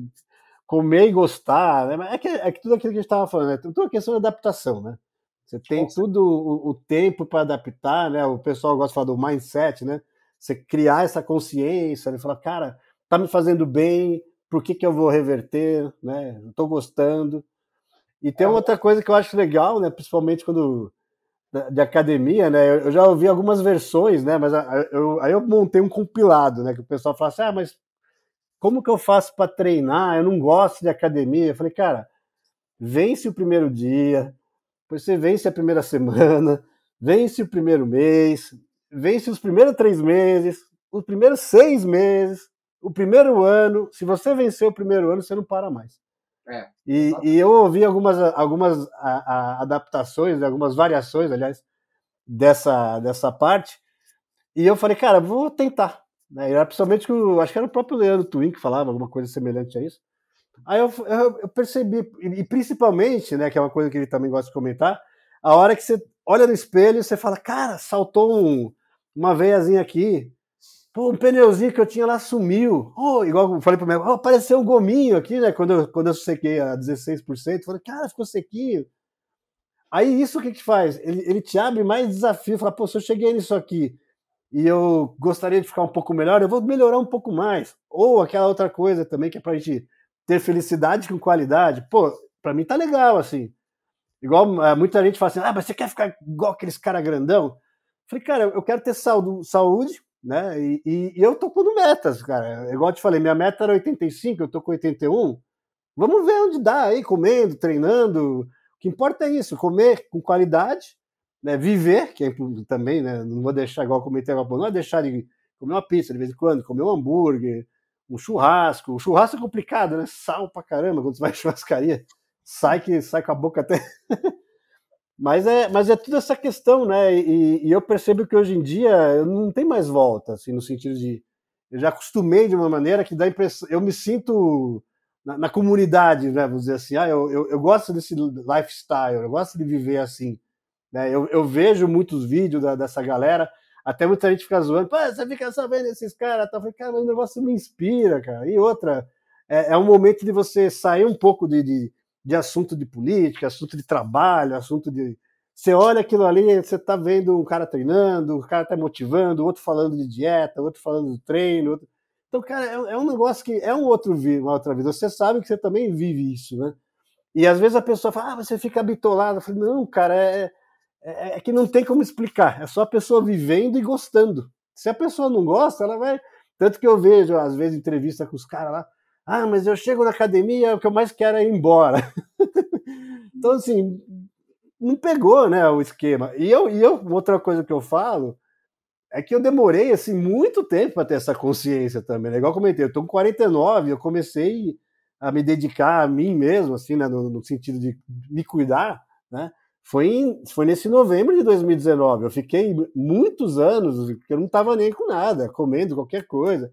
comer e gostar, né? É que, é que tudo aquilo que a gente estava falando, né? Tudo uma questão de adaptação, né? Você tem Nossa. tudo o, o tempo para adaptar, né? O pessoal gosta de falar do mindset, né? Você criar essa consciência, né? falar, cara, tá me fazendo bem, por que, que eu vou reverter, né? Estou gostando. E tem é, outra coisa que eu acho legal, né? Principalmente quando de academia, né? Eu já ouvi algumas versões, né? Mas eu, aí eu montei um compilado, né? Que o pessoal fala assim: ah, mas como que eu faço para treinar? Eu não gosto de academia. Eu falei, cara, vence o primeiro dia, depois você vence a primeira semana, vence o primeiro mês, vence os primeiros três meses, os primeiros seis meses. o primeiro ano, se você vencer o primeiro ano, você não para mais. É, e, e, eu ouvi algumas, algumas a, a, adaptações, algumas variações, aliás, dessa, dessa parte, e eu falei, cara, vou tentar. Né? Era principalmente que eu, acho que era o próprio Leandro Twin que falava alguma coisa semelhante a isso. Aí eu, eu, eu percebi, e principalmente, né, que é uma coisa que ele também gosta de comentar, a hora que você olha no espelho e você fala, cara, saltou um, uma veiazinha aqui, Pô, um pneuzinho que eu tinha lá sumiu. Oh, igual eu falei pro meu, oh, apareceu um gominho aqui, né? Quando eu, quando eu sequei a 16%, falei, cara, ficou sequinho. Aí isso o que que faz? Ele, ele te abre mais desafio, fala, pô, se eu cheguei nisso aqui e eu gostaria de ficar um pouco melhor, eu vou melhorar um pouco mais. Ou aquela outra coisa também que é pra gente ter felicidade com qualidade. Pô, pra mim tá legal, assim. Igual eh, muita gente fala assim, ah, mas você quer ficar igual aqueles cara grandão? Falei, cara, eu quero ter saúde né? E, e, e eu tô pondo metas, cara. Igual eu te falei, minha meta era 85, eu tô com 81. Vamos ver onde dá aí, comendo, treinando. O que importa é isso, comer com qualidade, né? Viver, que é também, né? Não vou deixar igual cometer uma não é deixar de comer uma pizza de vez em quando, comer um hambúrguer, um churrasco. O churrasco é complicado, né? Sal pra caramba quando você vai em churrascaria. Sai que sai com a boca até Mas é, mas é tudo essa questão, né? E, e, eu percebo que hoje em dia não tem mais volta, assim, no sentido de eu já acostumei de uma maneira que dá impressão, eu me sinto na, na comunidade, né? Vamos dizer assim, ah, eu, eu, eu, gosto desse lifestyle, eu gosto de viver assim, né? Eu, eu vejo muitos vídeos da, dessa galera, até muita gente fica zoando, Pô, você fica sabendo esses caras, tá? Falei, cara, o negócio me inspira, cara. E outra, é, é um momento de você sair um pouco de, de de assunto de política, assunto de trabalho, assunto de. Você olha aquilo ali, você está vendo um cara treinando, o cara está motivando, outro falando de dieta, outro falando de treino. Outro... Então, cara, é, é, um negócio que é um outro uma outra vida. Você sabe que você também vive isso, né? E às vezes a pessoa fala, ah, você fica bitolado. Eu falei, não, cara, é, é, é que não tem como explicar. É só a pessoa vivendo e gostando. Se a pessoa não gosta, ela vai. Tanto que eu vejo, às vezes, entrevista com os caras lá. Ah, mas eu chego na academia, o que eu mais quero é ir embora. então, assim, não pegou né, o esquema. E eu, e eu, outra coisa que eu falo é que eu demorei assim muito tempo para ter essa consciência também. Né? Igual eu comentei, eu estou com 49, eu comecei a me dedicar a mim mesmo, assim, né, no, no sentido de me cuidar, né? Foi, em, foi nesse novembro de 2019. Eu fiquei muitos anos eu não estava nem com nada, comendo qualquer coisa.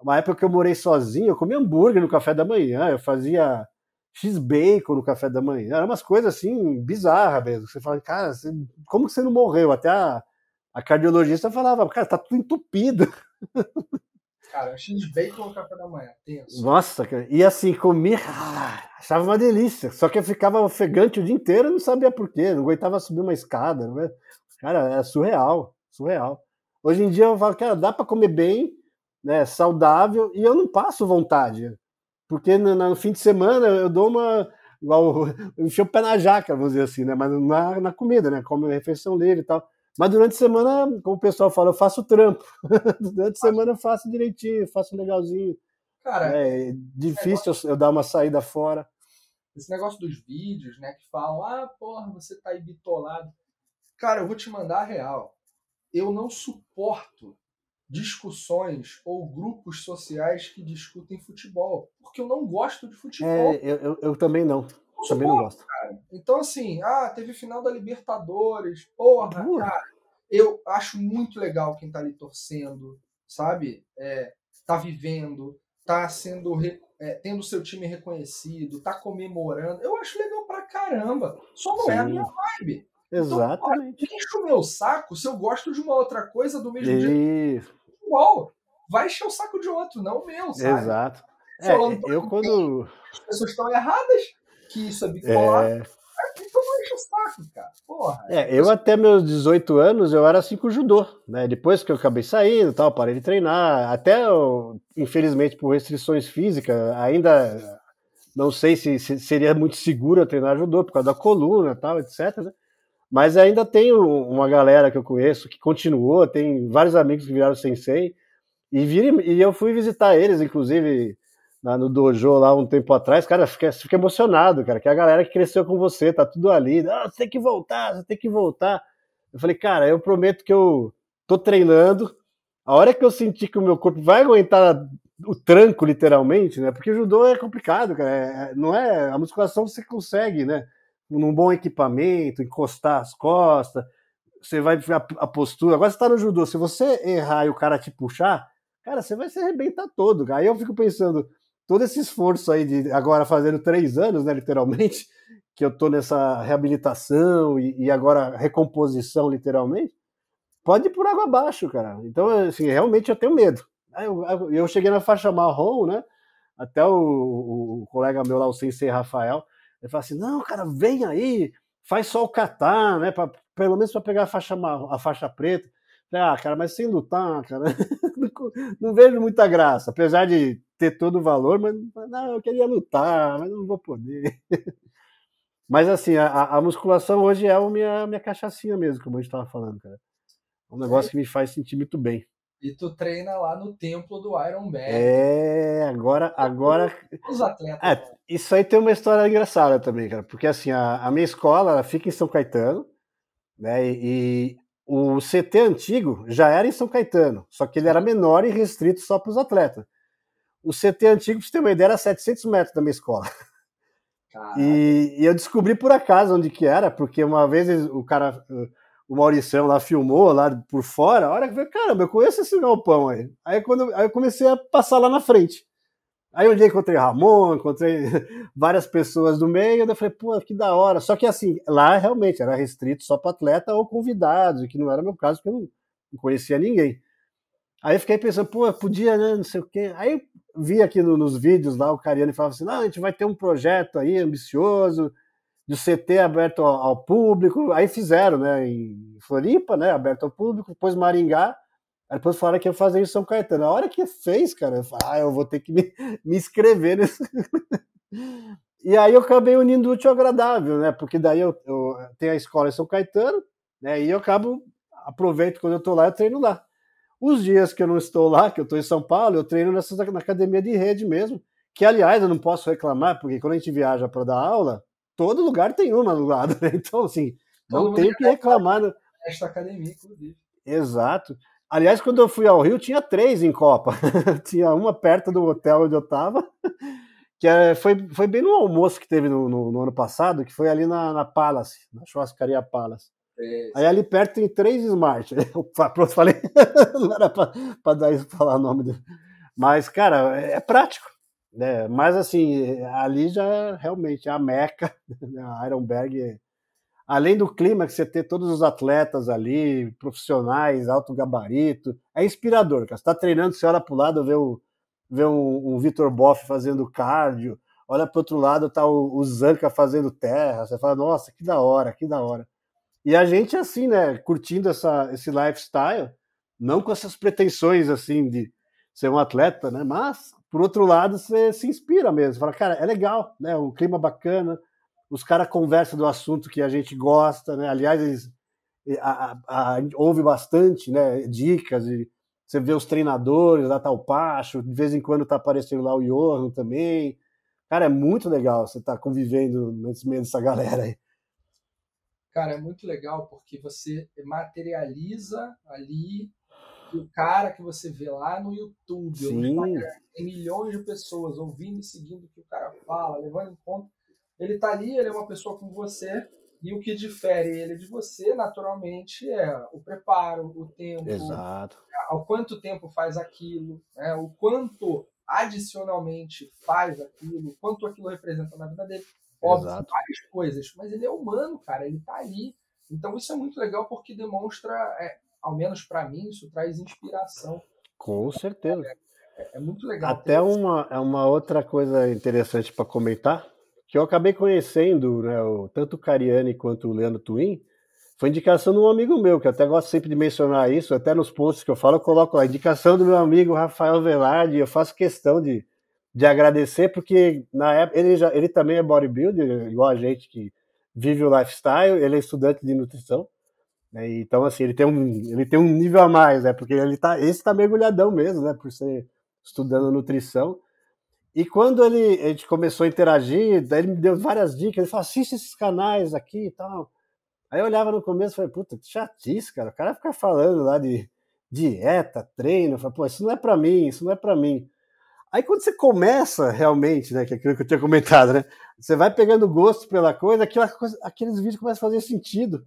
Uma época que eu morei sozinho, eu comia hambúrguer no café da manhã, eu fazia X-bacon no café da manhã. Eram umas coisas assim bizarras mesmo. Você fala, cara, você, como que você não morreu? Até a, a cardiologista falava, cara, tá tudo entupido. Cara, X-bacon no café da manhã, tenso. Nossa, cara. E assim, comia, ah, achava uma delícia. Só que eu ficava ofegante o dia inteiro e não sabia por quê, não aguentava subir uma escada. Né? Cara, é surreal, surreal. Hoje em dia eu falo, cara, dá para comer bem, né, saudável, e eu não passo vontade. Porque no, no fim de semana eu dou uma. Igual, eu enfio o pé na jaca, vamos dizer assim, né? Mas na, na comida, né? Como refeição livre e tal. Mas durante a semana, como o pessoal fala, eu faço trampo. durante a semana eu faço direitinho, faço legalzinho. Cara, é difícil negócio... eu dar uma saída fora. Esse negócio dos vídeos, né? Que falam, ah, porra, você tá aí bitolado. Cara, eu vou te mandar a real. Eu não suporto discussões ou grupos sociais que discutem futebol, porque eu não gosto de futebol. É, eu, eu, eu também não. Eu também não gosto. Cara. Então, assim, ah, teve final da Libertadores, porra, uh. cara, eu acho muito legal quem tá ali torcendo, sabe? É, tá vivendo, tá sendo é, tendo seu time reconhecido, tá comemorando. Eu acho legal pra caramba. Só não Sim. é a minha vibe. Exatamente. Então, enche o meu saco se eu gosto de uma outra coisa do mesmo jeito igual. Vai encher o saco de outro, não o meu, sabe? Exato. É, eu quando. As pessoas estão erradas, que isso é bipolar. É... Então não enche o saco, cara. Porra. É, eu até meus 18 anos eu era assim com o judô, né? Depois que eu acabei saindo tal, parei de treinar. Até, eu, infelizmente, por restrições físicas, ainda não sei se, se, seria muito seguro eu treinar judô por causa da coluna tal, etc. Né? Mas ainda tem uma galera que eu conheço que continuou, tem vários amigos que viraram sensei, e, vira, e eu fui visitar eles, inclusive, no dojo lá um tempo atrás, cara, fica, emocionado, cara, que é a galera que cresceu com você, tá tudo ali, ah, você tem que voltar, você tem que voltar. Eu falei, cara, eu prometo que eu tô treinando, a hora que eu sentir que o meu corpo vai aguentar o tranco, literalmente, né? Porque judô é complicado, cara. É, não é. A musculação você consegue, né? Num bom equipamento, encostar as costas, você vai a, a postura. Agora você tá no judô, se você errar e o cara te puxar, cara, você vai se arrebentar todo. Aí eu fico pensando, todo esse esforço aí de agora fazendo três anos, né, literalmente, que eu tô nessa reabilitação e, e agora recomposição, literalmente, pode ir por água abaixo, cara. Então, assim, realmente eu tenho medo. Eu, eu cheguei na faixa marrom, né? Até o, o colega meu lá, o Sensei Rafael, ele falou assim: não, cara, vem aí, faz só o catar, né? Pra, pelo menos para pegar a faixa, a faixa preta. Ah, cara, mas sem lutar, cara, não, não, vejo muita graça. Apesar de ter todo o valor, mas não, eu queria lutar, mas não vou poder. Mas assim, a, a musculação hoje é a minha, minha cachaçinha mesmo, como a gente estava falando, cara. É um negócio que me faz sentir muito bem. E tu treina lá no templo do Iron Bear. É, agora. agora... Os atletas. É, isso aí tem uma história engraçada também, cara. Porque assim, a, a minha escola fica em São Caetano, né? E, e, o CT antigo já era em São Caetano, só que ele era menor e restrito só para os atletas. O CT antigo, para você ter uma ideia, era 700 metros da minha escola. E, e, eu descobri por acaso onde que era, porque uma vez o cara o Maurição lá filmou lá por fora, a hora que eu falei, caramba, eu conheço esse galpão aí. Aí, quando, aí eu comecei a passar lá na frente. Aí um dia encontrei Ramon, encontrei várias pessoas do meio, e eu falei, pô, que da hora. Só que assim, lá realmente era restrito só para atleta ou convidados, que não era meu caso, porque eu não, conhecia ninguém. Aí fiquei pensando, pô, podia, né, não sei o quê. Aí vi aqui no, nos vídeos lá o Cariano falava assim, não, a gente vai ter um projeto aí ambicioso, de CT aberto ao, ao, público, aí fizeram, né, em Floripa, né, aberto ao público, depois Maringá, aí depois falaram que ia fazer em São Caetano. A hora que fez, cara, eu falei, ah, eu vou ter que me, me inscrever nesse... e aí eu acabei unindo o útil ao agradável, né, porque daí eu, eu tenho a escola em São Caetano, né, e eu acabo, aproveito quando eu tô lá, eu treino lá. Os dias que eu não estou lá, que eu estou em São Paulo, eu treino nessa, na academia de rede mesmo, que aliás eu não posso reclamar, porque quando a gente viaja para dar aula, todo lugar tem uma do lado, né? Então, assim, não tem que reclamar. Né? Esta academia, inclusive. Exato. Aliás, quando eu fui ao Rio, tinha três em Copa. tinha uma perto do hotel onde eu estava, que é, foi, foi bem no almoço que teve no, no, no, ano passado, que foi ali na, na Palace, na churrascaria Palace. É, Aí ali perto tem três Smart. Pronto, falei. Não era para dar isso falar o nome dele. Mas, cara, é, é prático. Né? Mas assim, ali já realmente a meca, né? a Ironberg, além do clima que você ter todos os atletas ali, profissionais, alto gabarito, é inspirador, cara. Você tá treinando, você olha para o lado, vê, o, vê um, um Vitor Boff fazendo cardio, olha para outro lado, tá o, o Zanca fazendo terra, você fala, nossa, que da hora, que da hora. E a gente, assim, né, curtindo essa, esse lifestyle, não com essas pretensões, assim, de ser um atleta, né, mas por outro lado, você se inspira mesmo. Fala, cara, é legal, né? Um clima bacana, os caras conversam do assunto que a gente gosta, né? Aliás, eles, a, a, a, ouve bastante, né? Dicas e você vê os treinadores, lá tá o Pacho, de vez em quando tá aparecendo lá o Johan também. Cara, é muito legal você estar tá convivendo nesse meio dessa galera aí. Cara, é muito legal porque você materializa ali o cara que você vê lá no YouTube, tem milhões de pessoas ouvindo e seguindo o que o cara fala, levando em conta. Ele está ali, ele é uma pessoa como você, e o que difere ele de você, naturalmente, é o preparo, o tempo, Exato. ao quanto tempo faz aquilo, né? o quanto adicionalmente faz aquilo, quanto aquilo representa na vida dele. Óbvio, Exato. várias coisas, mas ele é humano, cara, ele está ali. Então isso é muito legal porque demonstra é, ao menos para mim, isso traz inspiração. Com certeza. É, é muito legal. Até uma, é uma outra coisa interessante para comentar, que eu acabei conhecendo, né, o, tanto o Cariani quanto o Leandro Twin, foi indicação de um amigo meu, que eu até gosto sempre de mencionar isso, até nos posts que eu falo, eu coloco lá, indicação do meu amigo Rafael Velarde, eu faço questão de, de agradecer, porque na época ele, já, ele também é bodybuilder, igual a gente que vive o lifestyle, ele é estudante de nutrição? Então, assim, ele tem, um, ele tem um nível a mais, né? Porque ele tá, esse tá mergulhadão mesmo, né? Por ser estudando nutrição. E quando ele, a gente começou a interagir, daí ele me deu várias dicas, ele falou, assiste esses canais aqui e tal. Aí eu olhava no começo e falei, puta, que chatice, cara. O cara fica falando lá de dieta, treino. Eu falei, pô, isso não é para mim, isso não é para mim. Aí quando você começa realmente, né, que é aquilo que eu tinha comentado, né, você vai pegando gosto pela coisa, aquela coisa aqueles vídeos começam a fazer sentido.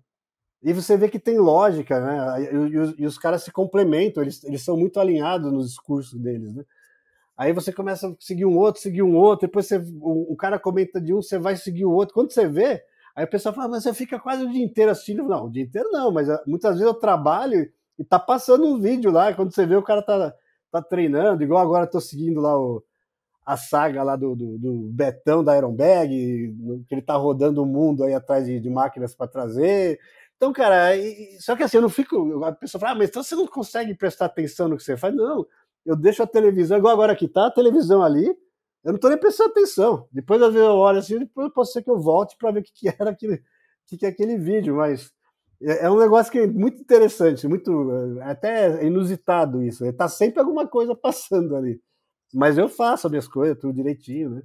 E você vê que tem lógica, né? E, os, e os, caras se complementam, eles, eles são muito alinhados nos discursos deles, né? Aí você começa a seguir um outro, seguir um outro, depois você, o, o cara comenta de um, você vai seguir o outro. Quando você vê, aí a pessoa fala, mas você fica quase o dia inteiro assistindo. Não, o dia inteiro não, mas ah, muitas vezes eu trabalho e tá passando um vídeo lá, quando você vê o cara tá, tá treinando, igual agora eu tô seguindo lá o, a saga lá do, do, do Betão da Ironbag, que ele tá rodando o mundo aí atrás de, de máquinas para trazer. Então, cara, e, só que assim, eu não fico. A pessoa fala, ah, mas então você não consegue prestar atenção no que você faz? Não, eu deixo a televisão, igual agora que tá, a televisão ali, eu não tô nem prestando atenção. Depois, às vezes, eu olho assim, depois pode ser que eu volte para ver o que, que era aquele, que, que é aquele vídeo, mas é, é um negócio que é muito interessante, muito é até inusitado isso. Está sempre alguma coisa passando ali. Mas eu faço as minhas coisas, tudo direitinho, né?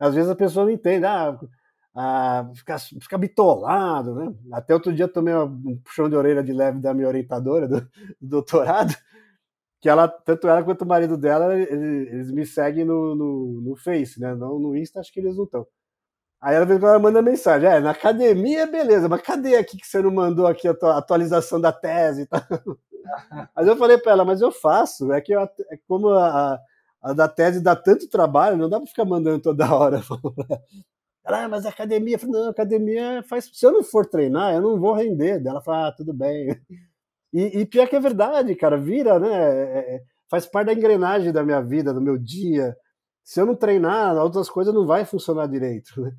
Às vezes a pessoa não entende, ah, ah fica, fica bitolado, né? Até outro dia tomei um puxão de orelha de leve da minha orientadora do, do doutorado, que ela, tanto ela quanto o marido dela, eles, eles me seguem no, no, no, Face, né? Não no Insta, acho que eles não estão. Aí ela, ela manda mensagem, é, na academia, beleza, mas cadê aqui que você não mandou aqui a atualização da tese e tal? Mas eu falei para ela, mas eu faço, é que eu, é como a, a da tese dá tanto trabalho, não dá para ficar mandando toda hora. Ela, ah, mas a academia, eu falei, não, academia faz. Se eu não for treinar, eu não vou render. Ela fala, ah, tudo bem. E, e pior que é verdade, cara, vira, né? É, é, faz parte da engrenagem da minha vida, do meu dia. Se eu não treinar, outras coisas não vai funcionar direito, né?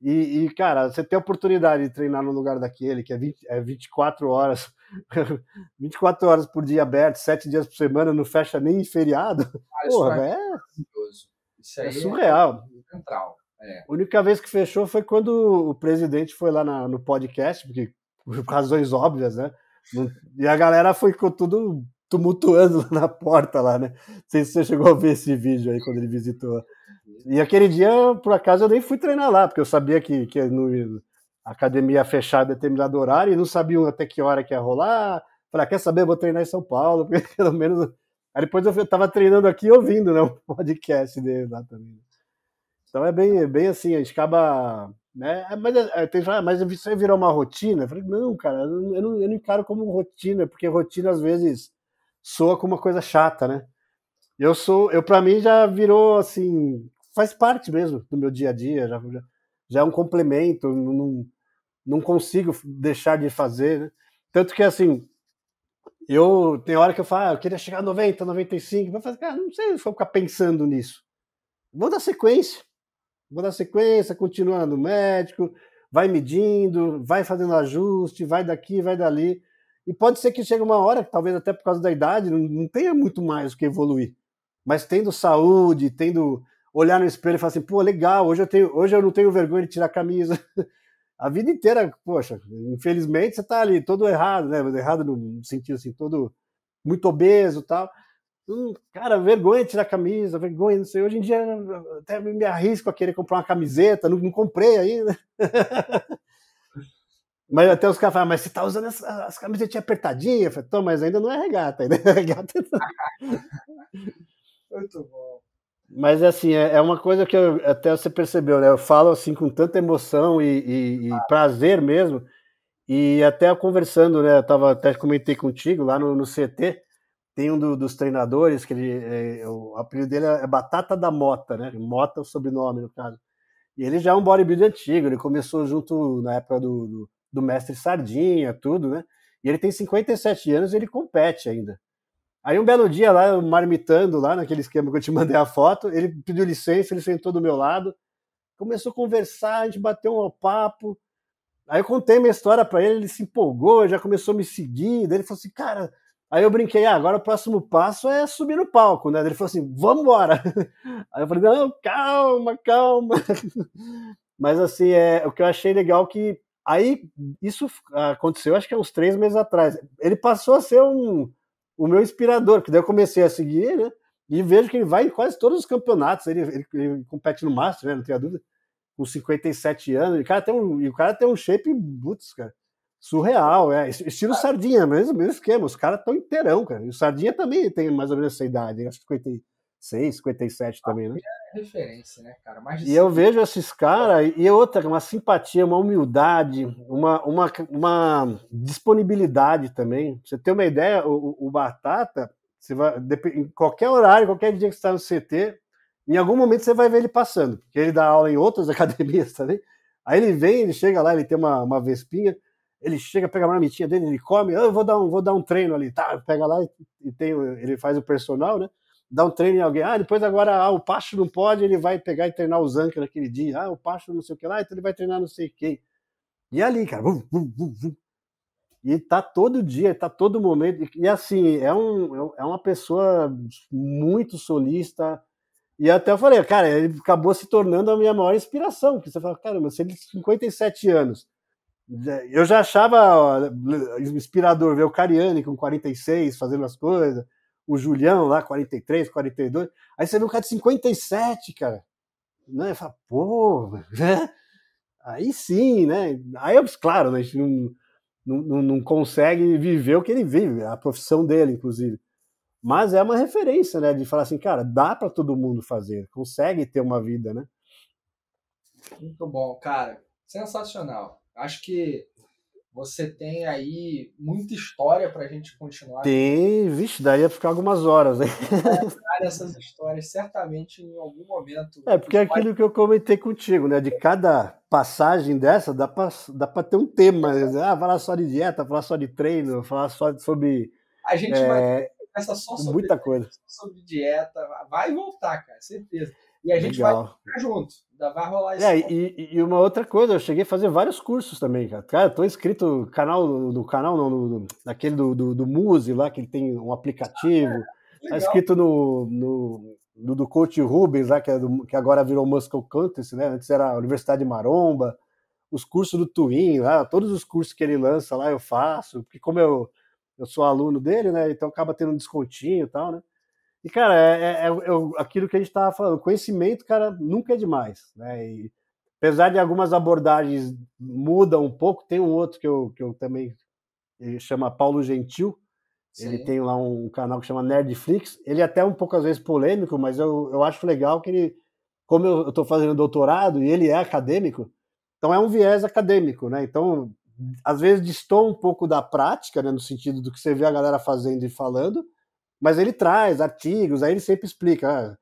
E, e, cara, você tem a oportunidade de treinar no lugar daquele, que é, 20, é 24 horas, 24 horas por dia aberto, 7 dias por semana, não fecha nem em feriado. Ah, Porra, é, é, é surreal. É central. É. A única vez que fechou foi quando o presidente foi lá na, no podcast, porque por razões óbvias, né? E a galera foi com tudo tumultuando na porta lá, né? Não sei se você chegou a ver esse vídeo aí quando ele visitou. E aquele dia, por acaso, eu nem fui treinar lá, porque eu sabia que, que no, a academia ia fechar em determinado horário e não sabiam até que hora que ia rolar. Falei, ah, quer saber? Eu vou treinar em São Paulo, porque pelo menos. Aí depois eu estava treinando aqui ouvindo né, o podcast dele lá também. Então é bem, bem assim, a gente acaba. Né, mas, é, tem, mas isso aí virou uma rotina? Eu falei, não, cara, eu não, eu não encaro como rotina, porque rotina às vezes soa como uma coisa chata, né? Eu sou, eu para mim já virou assim, faz parte mesmo do meu dia a dia, já, já, é um complemento, não, não consigo deixar de fazer, né? Tanto que assim, eu tem hora que eu falo, ah, eu queria chegar a 90, 95, eu falo, cara, não sei se vou ficar pensando nisso. Vou dar sequência. Vou dar sequência, continuando médico, vai medindo, vai fazendo ajuste, vai daqui, vai dali. E pode ser que chegue uma hora, talvez até por causa da idade, não, tenha muito mais o que evoluir. Mas tendo saúde, tendo olhar no espelho e falar assim, pô, legal, hoje eu, tenho, hoje eu não tenho vergonha de tirar a camisa. a vida inteira, poxa, infelizmente você tá ali todo errado, né? Errado no sentido assim, todo muito obeso tal. Hum, cara, vergonha de tirar camisa, vergonha, não sei. Hoje em dia até me arrisco a querer comprar uma camiseta, não, não comprei ainda. Mas até os caras falam, mas você tá usando as, as camisetinhas apertadinhas? Eu falei, mas ainda não é regata, ainda é regata. Muito bom. Mas assim, é, é uma coisa que eu, até você percebeu, né? Eu falo assim com tanta emoção e, e, e prazer mesmo. E até conversando, né? Eu tava, até comentei contigo lá no, no CT, tem um do, dos treinadores que ele, é, o apelido dele é Batata da Mota, né? Mota é o sobrenome, no caso. E ele já é um bodybuilder antigo, ele começou junto na época do, do do mestre Sardinha, tudo, né? E ele tem 57 anos e ele compete ainda. Aí um belo dia lá, marmitando lá naquele esquema que eu te mandei a foto, ele pediu licença, ele sentou do meu lado, começou a conversar, a gente bateu um papo. Aí eu contei minha história para ele, ele se empolgou, já começou a me seguir, daí ele falou assim, cara, Aí eu brinquei, ah, agora o próximo passo é subir no palco, né? Ele falou assim, vamos embora. Aí eu falei, não, calma, calma. Mas assim, é, o que eu achei legal é que Aí isso aconteceu, acho que há uns três meses atrás. Ele passou a ser um, o meu inspirador, que daí eu comecei a seguir, né? E vejo que ele vai em quase todos os campeonatos. Ele, ele, ele compete no Master, né? Não tenho dúvida. Com 57 anos. E o cara tem um, o cara tem um shape, putz, cara. Surreal, é. Estilo Sardinha, mesmo, mesmo esquema. Os caras estão inteirão, cara. E o Sardinha também tem mais ou menos essa idade, acho que 56, 57 também, né? É referência, né, cara? Mais e eu vejo esses caras, e outra, uma simpatia, uma humildade, uma, uma, uma disponibilidade também. Pra você ter uma ideia, o, o Batata, você vai, em qualquer horário, qualquer dia que você está no CT, em algum momento você vai ver ele passando, porque ele dá aula em outras academias também. Aí ele vem, ele chega lá, ele tem uma, uma vespinha, ele chega, pega a marmitinha dele, ele come, ah, eu vou dar um, vou dar um treino ali, tá? Pega lá e, e tem, ele faz o personal, né? Dá um treino em alguém, ah, depois agora ah, o Pacho não pode, ele vai pegar e treinar o Zanca naquele dia, ah, o Pacho não sei o que lá, então ele vai treinar não sei quem. E ali, cara, vum, vum, vum, e tá todo dia, tá todo momento, e assim, é, um, é uma pessoa muito solista, e até eu falei, cara, ele acabou se tornando a minha maior inspiração, porque você fala, caramba, se ele tem 57 anos, eu já achava inspirador ver o Cariani com 46 fazendo as coisas, o Julião lá, 43, 42. Aí você vê um cara de 57, cara. Né? Fala, pô, né? aí sim, né? Aí, claro, né? a gente não, não, não consegue viver o que ele vive, a profissão dele, inclusive. Mas é uma referência, né? De falar assim, cara, dá para todo mundo fazer, consegue ter uma vida, né? Muito bom, cara. Sensacional. Acho que você tem aí muita história para a gente continuar. Tem, vixe, daria para ficar algumas horas. Hein? essas histórias certamente em algum momento. É, porque é aquilo que eu comentei contigo, né? De cada passagem dessa, dá para dá ter um tema. Né? Ah, falar só de dieta, falar só de treino, falar só sobre. A gente é, vai essa só sobre muita coisa. sobre dieta, vai voltar, cara, certeza. E a gente Legal. vai ficar junto. Ainda vai rolar isso. É, e, e, uma outra coisa, eu cheguei a fazer vários cursos também, cara. Cara, eu tô inscrito no canal, no canal, no, no, naquele do, do, do Muse lá, que ele tem um aplicativo. Ah, tá inscrito no, no, no, do coach Rubens, lá, que, é do, que agora virou Muscle Contest, né? Antes era a Universidade Maromba. Os cursos do Twin, lá, todos os cursos que ele lança lá eu faço, porque como eu, eu sou aluno dele, né? Então acaba tendo um descontinho e tal, né? E, cara, é, é, é, é aquilo que a gente estava falando, conhecimento, cara, nunca é demais, né? E, apesar de algumas abordagens mudam um pouco, tem um outro que eu, que eu também ele chama Paulo Gentil, Sim. ele tem lá um canal que chama Nerdflix, ele é até um pouco às vezes polêmico, mas eu, eu acho legal que ele, como eu estou fazendo doutorado e ele é acadêmico, então é um viés acadêmico, né? Então, às vezes distou um pouco da prática, né, no sentido do que você vê a galera fazendo e falando, mas ele traz artigos, aí ele sempre explica, ah,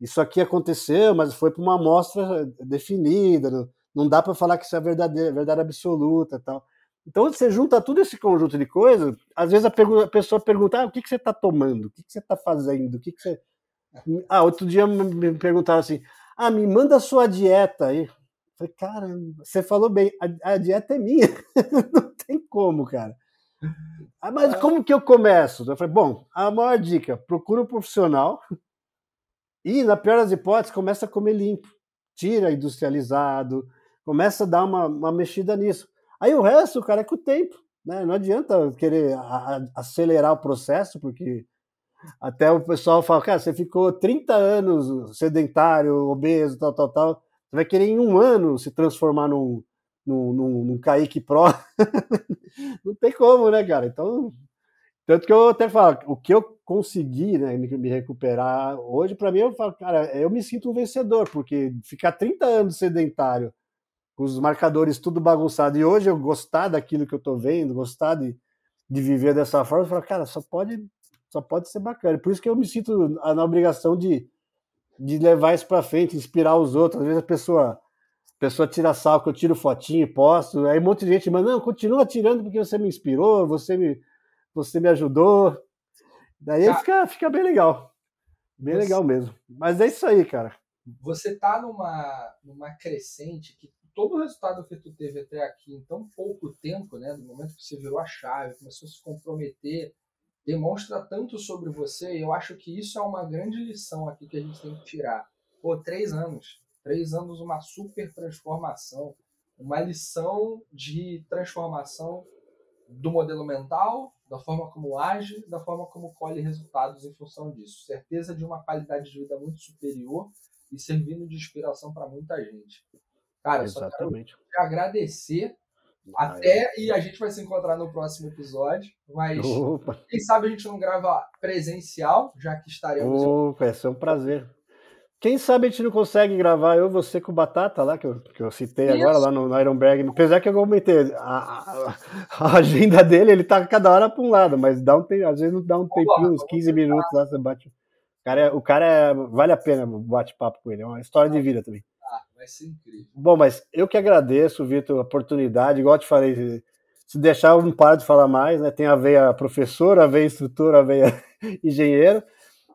isso aqui aconteceu, mas foi para uma amostra definida, não, não dá para falar que isso é verdade, verdade absoluta tal. Então você junta tudo esse conjunto de coisas, às vezes a, a pessoa pergunta, ah, o que, que você está tomando? O que, que você está fazendo? O que, que você... Ah, outro dia me perguntaram assim, ah, me manda a sua dieta aí. Eu falei, caramba, você falou bem, a, a dieta é minha, não tem como, cara. Ah, mas como que eu começo? Eu falei, bom, a maior dica, procura um profissional e, na pior das hipóteses, começa a comer limpo. Tira industrializado, começa a dar uma, uma mexida nisso. Aí o resto, cara, é com o tempo. Né? Não adianta querer acelerar o processo, porque até o pessoal fala, cara, você ficou 30 anos sedentário, obeso, tal, tal, tal. Você vai querer em um ano se transformar num, num, Kaique Pro. não tem como, né, cara? Então, tanto que eu até falo, o que eu consegui né, me, me recuperar hoje, para mim, eu falo, cara, eu me sinto um vencedor, porque ficar 30 anos sedentário, com os marcadores tudo bagunçado, e hoje eu gostar daquilo que eu tô vendo, gostar de, de viver dessa forma, eu falo, cara, só pode, só pode ser bacana. Por isso que eu me sinto na obrigação de, de levar isso para frente, inspirar os outros. Às vezes a pessoa a pessoa tira sal que eu tiro fotinho e posto. Aí um monte de gente manda, não, continua tirando porque você me inspirou, você me, você me ajudou. Daí fica, fica bem legal. Bem você, legal mesmo. Mas é isso aí, cara. Você tá numa, numa crescente que todo o resultado que tu teve até aqui em tão pouco tempo, né, do momento que você virou a chave, começou a se comprometer, demonstra tanto sobre você. E eu acho que isso é uma grande lição aqui que a gente tem que tirar. Pô, três anos Três anos, uma super transformação, uma lição de transformação do modelo mental, da forma como age, da forma como colhe resultados em função disso. Certeza de uma qualidade de vida muito superior e servindo de inspiração para muita gente. Cara, Exatamente. só quero te agradecer Até e a gente vai se encontrar no próximo episódio. Mas Opa. quem sabe a gente não grava presencial, já que estaremos. Opa, vai ser um prazer. Quem sabe a gente não consegue gravar eu você com o Batata lá, que eu, que eu citei Isso. agora lá no, no Ironberg. Apesar que eu comentei, a, a, agenda dele, ele tá cada hora para um lado, mas dá um às vezes não dá um tempinho, uns 15 minutos lá, você bate. O cara, é, o cara é, vale a pena o bate-papo com ele, é uma história de vida também. Ah, vai ser incrível. Bom, mas eu que agradeço, Vitor, a oportunidade, igual eu te falei, se deixar eu não paro de falar mais, né? Tem a veia professor, a veia instrutor, a veia engenheiro.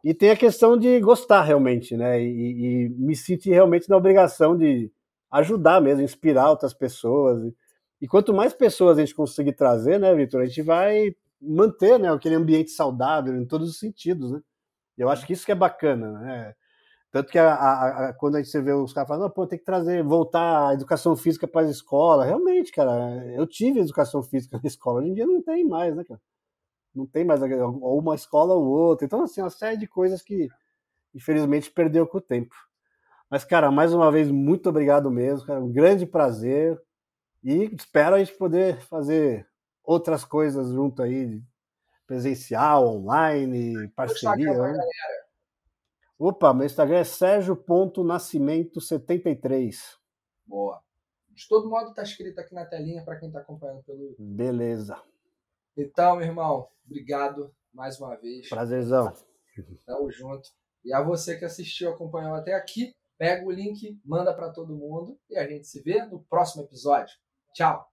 E tem a questão de gostar realmente, né? E, e, me sentir realmente na obrigação de ajudar mesmo, inspirar outras pessoas. E quanto mais pessoas a gente conseguir trazer, né, Vitor, a gente vai manter né, aquele ambiente saudável em todos os sentidos, né? Eu acho que isso que é bacana, né? Tanto que a, a, a, quando a gente vê os caras falando, pô, tem que trazer, voltar a educação física para a escola. Realmente, cara, eu tive educação física na escola, hoje em dia não tem mais, né, cara? Não tem mais ou uma escola ou outra. Então, assim, uma série de coisas que, infelizmente, perdeu com o tempo. Mas, cara, mais uma vez, muito obrigado mesmo, cara. Um grande prazer. E espero a gente poder fazer outras coisas junto aí, presencial, online, parceria. Né? Opa, meu Instagram é Sérgio.nascimento73. Boa. De todo modo, tá escrito aqui na telinha para quem está acompanhando pelo Beleza. Então, meu irmão, obrigado mais uma vez. Prazerzão. Tamo junto. E a você que assistiu, acompanhou até aqui, pega o link, manda para todo mundo e a gente se vê no próximo episódio. Tchau.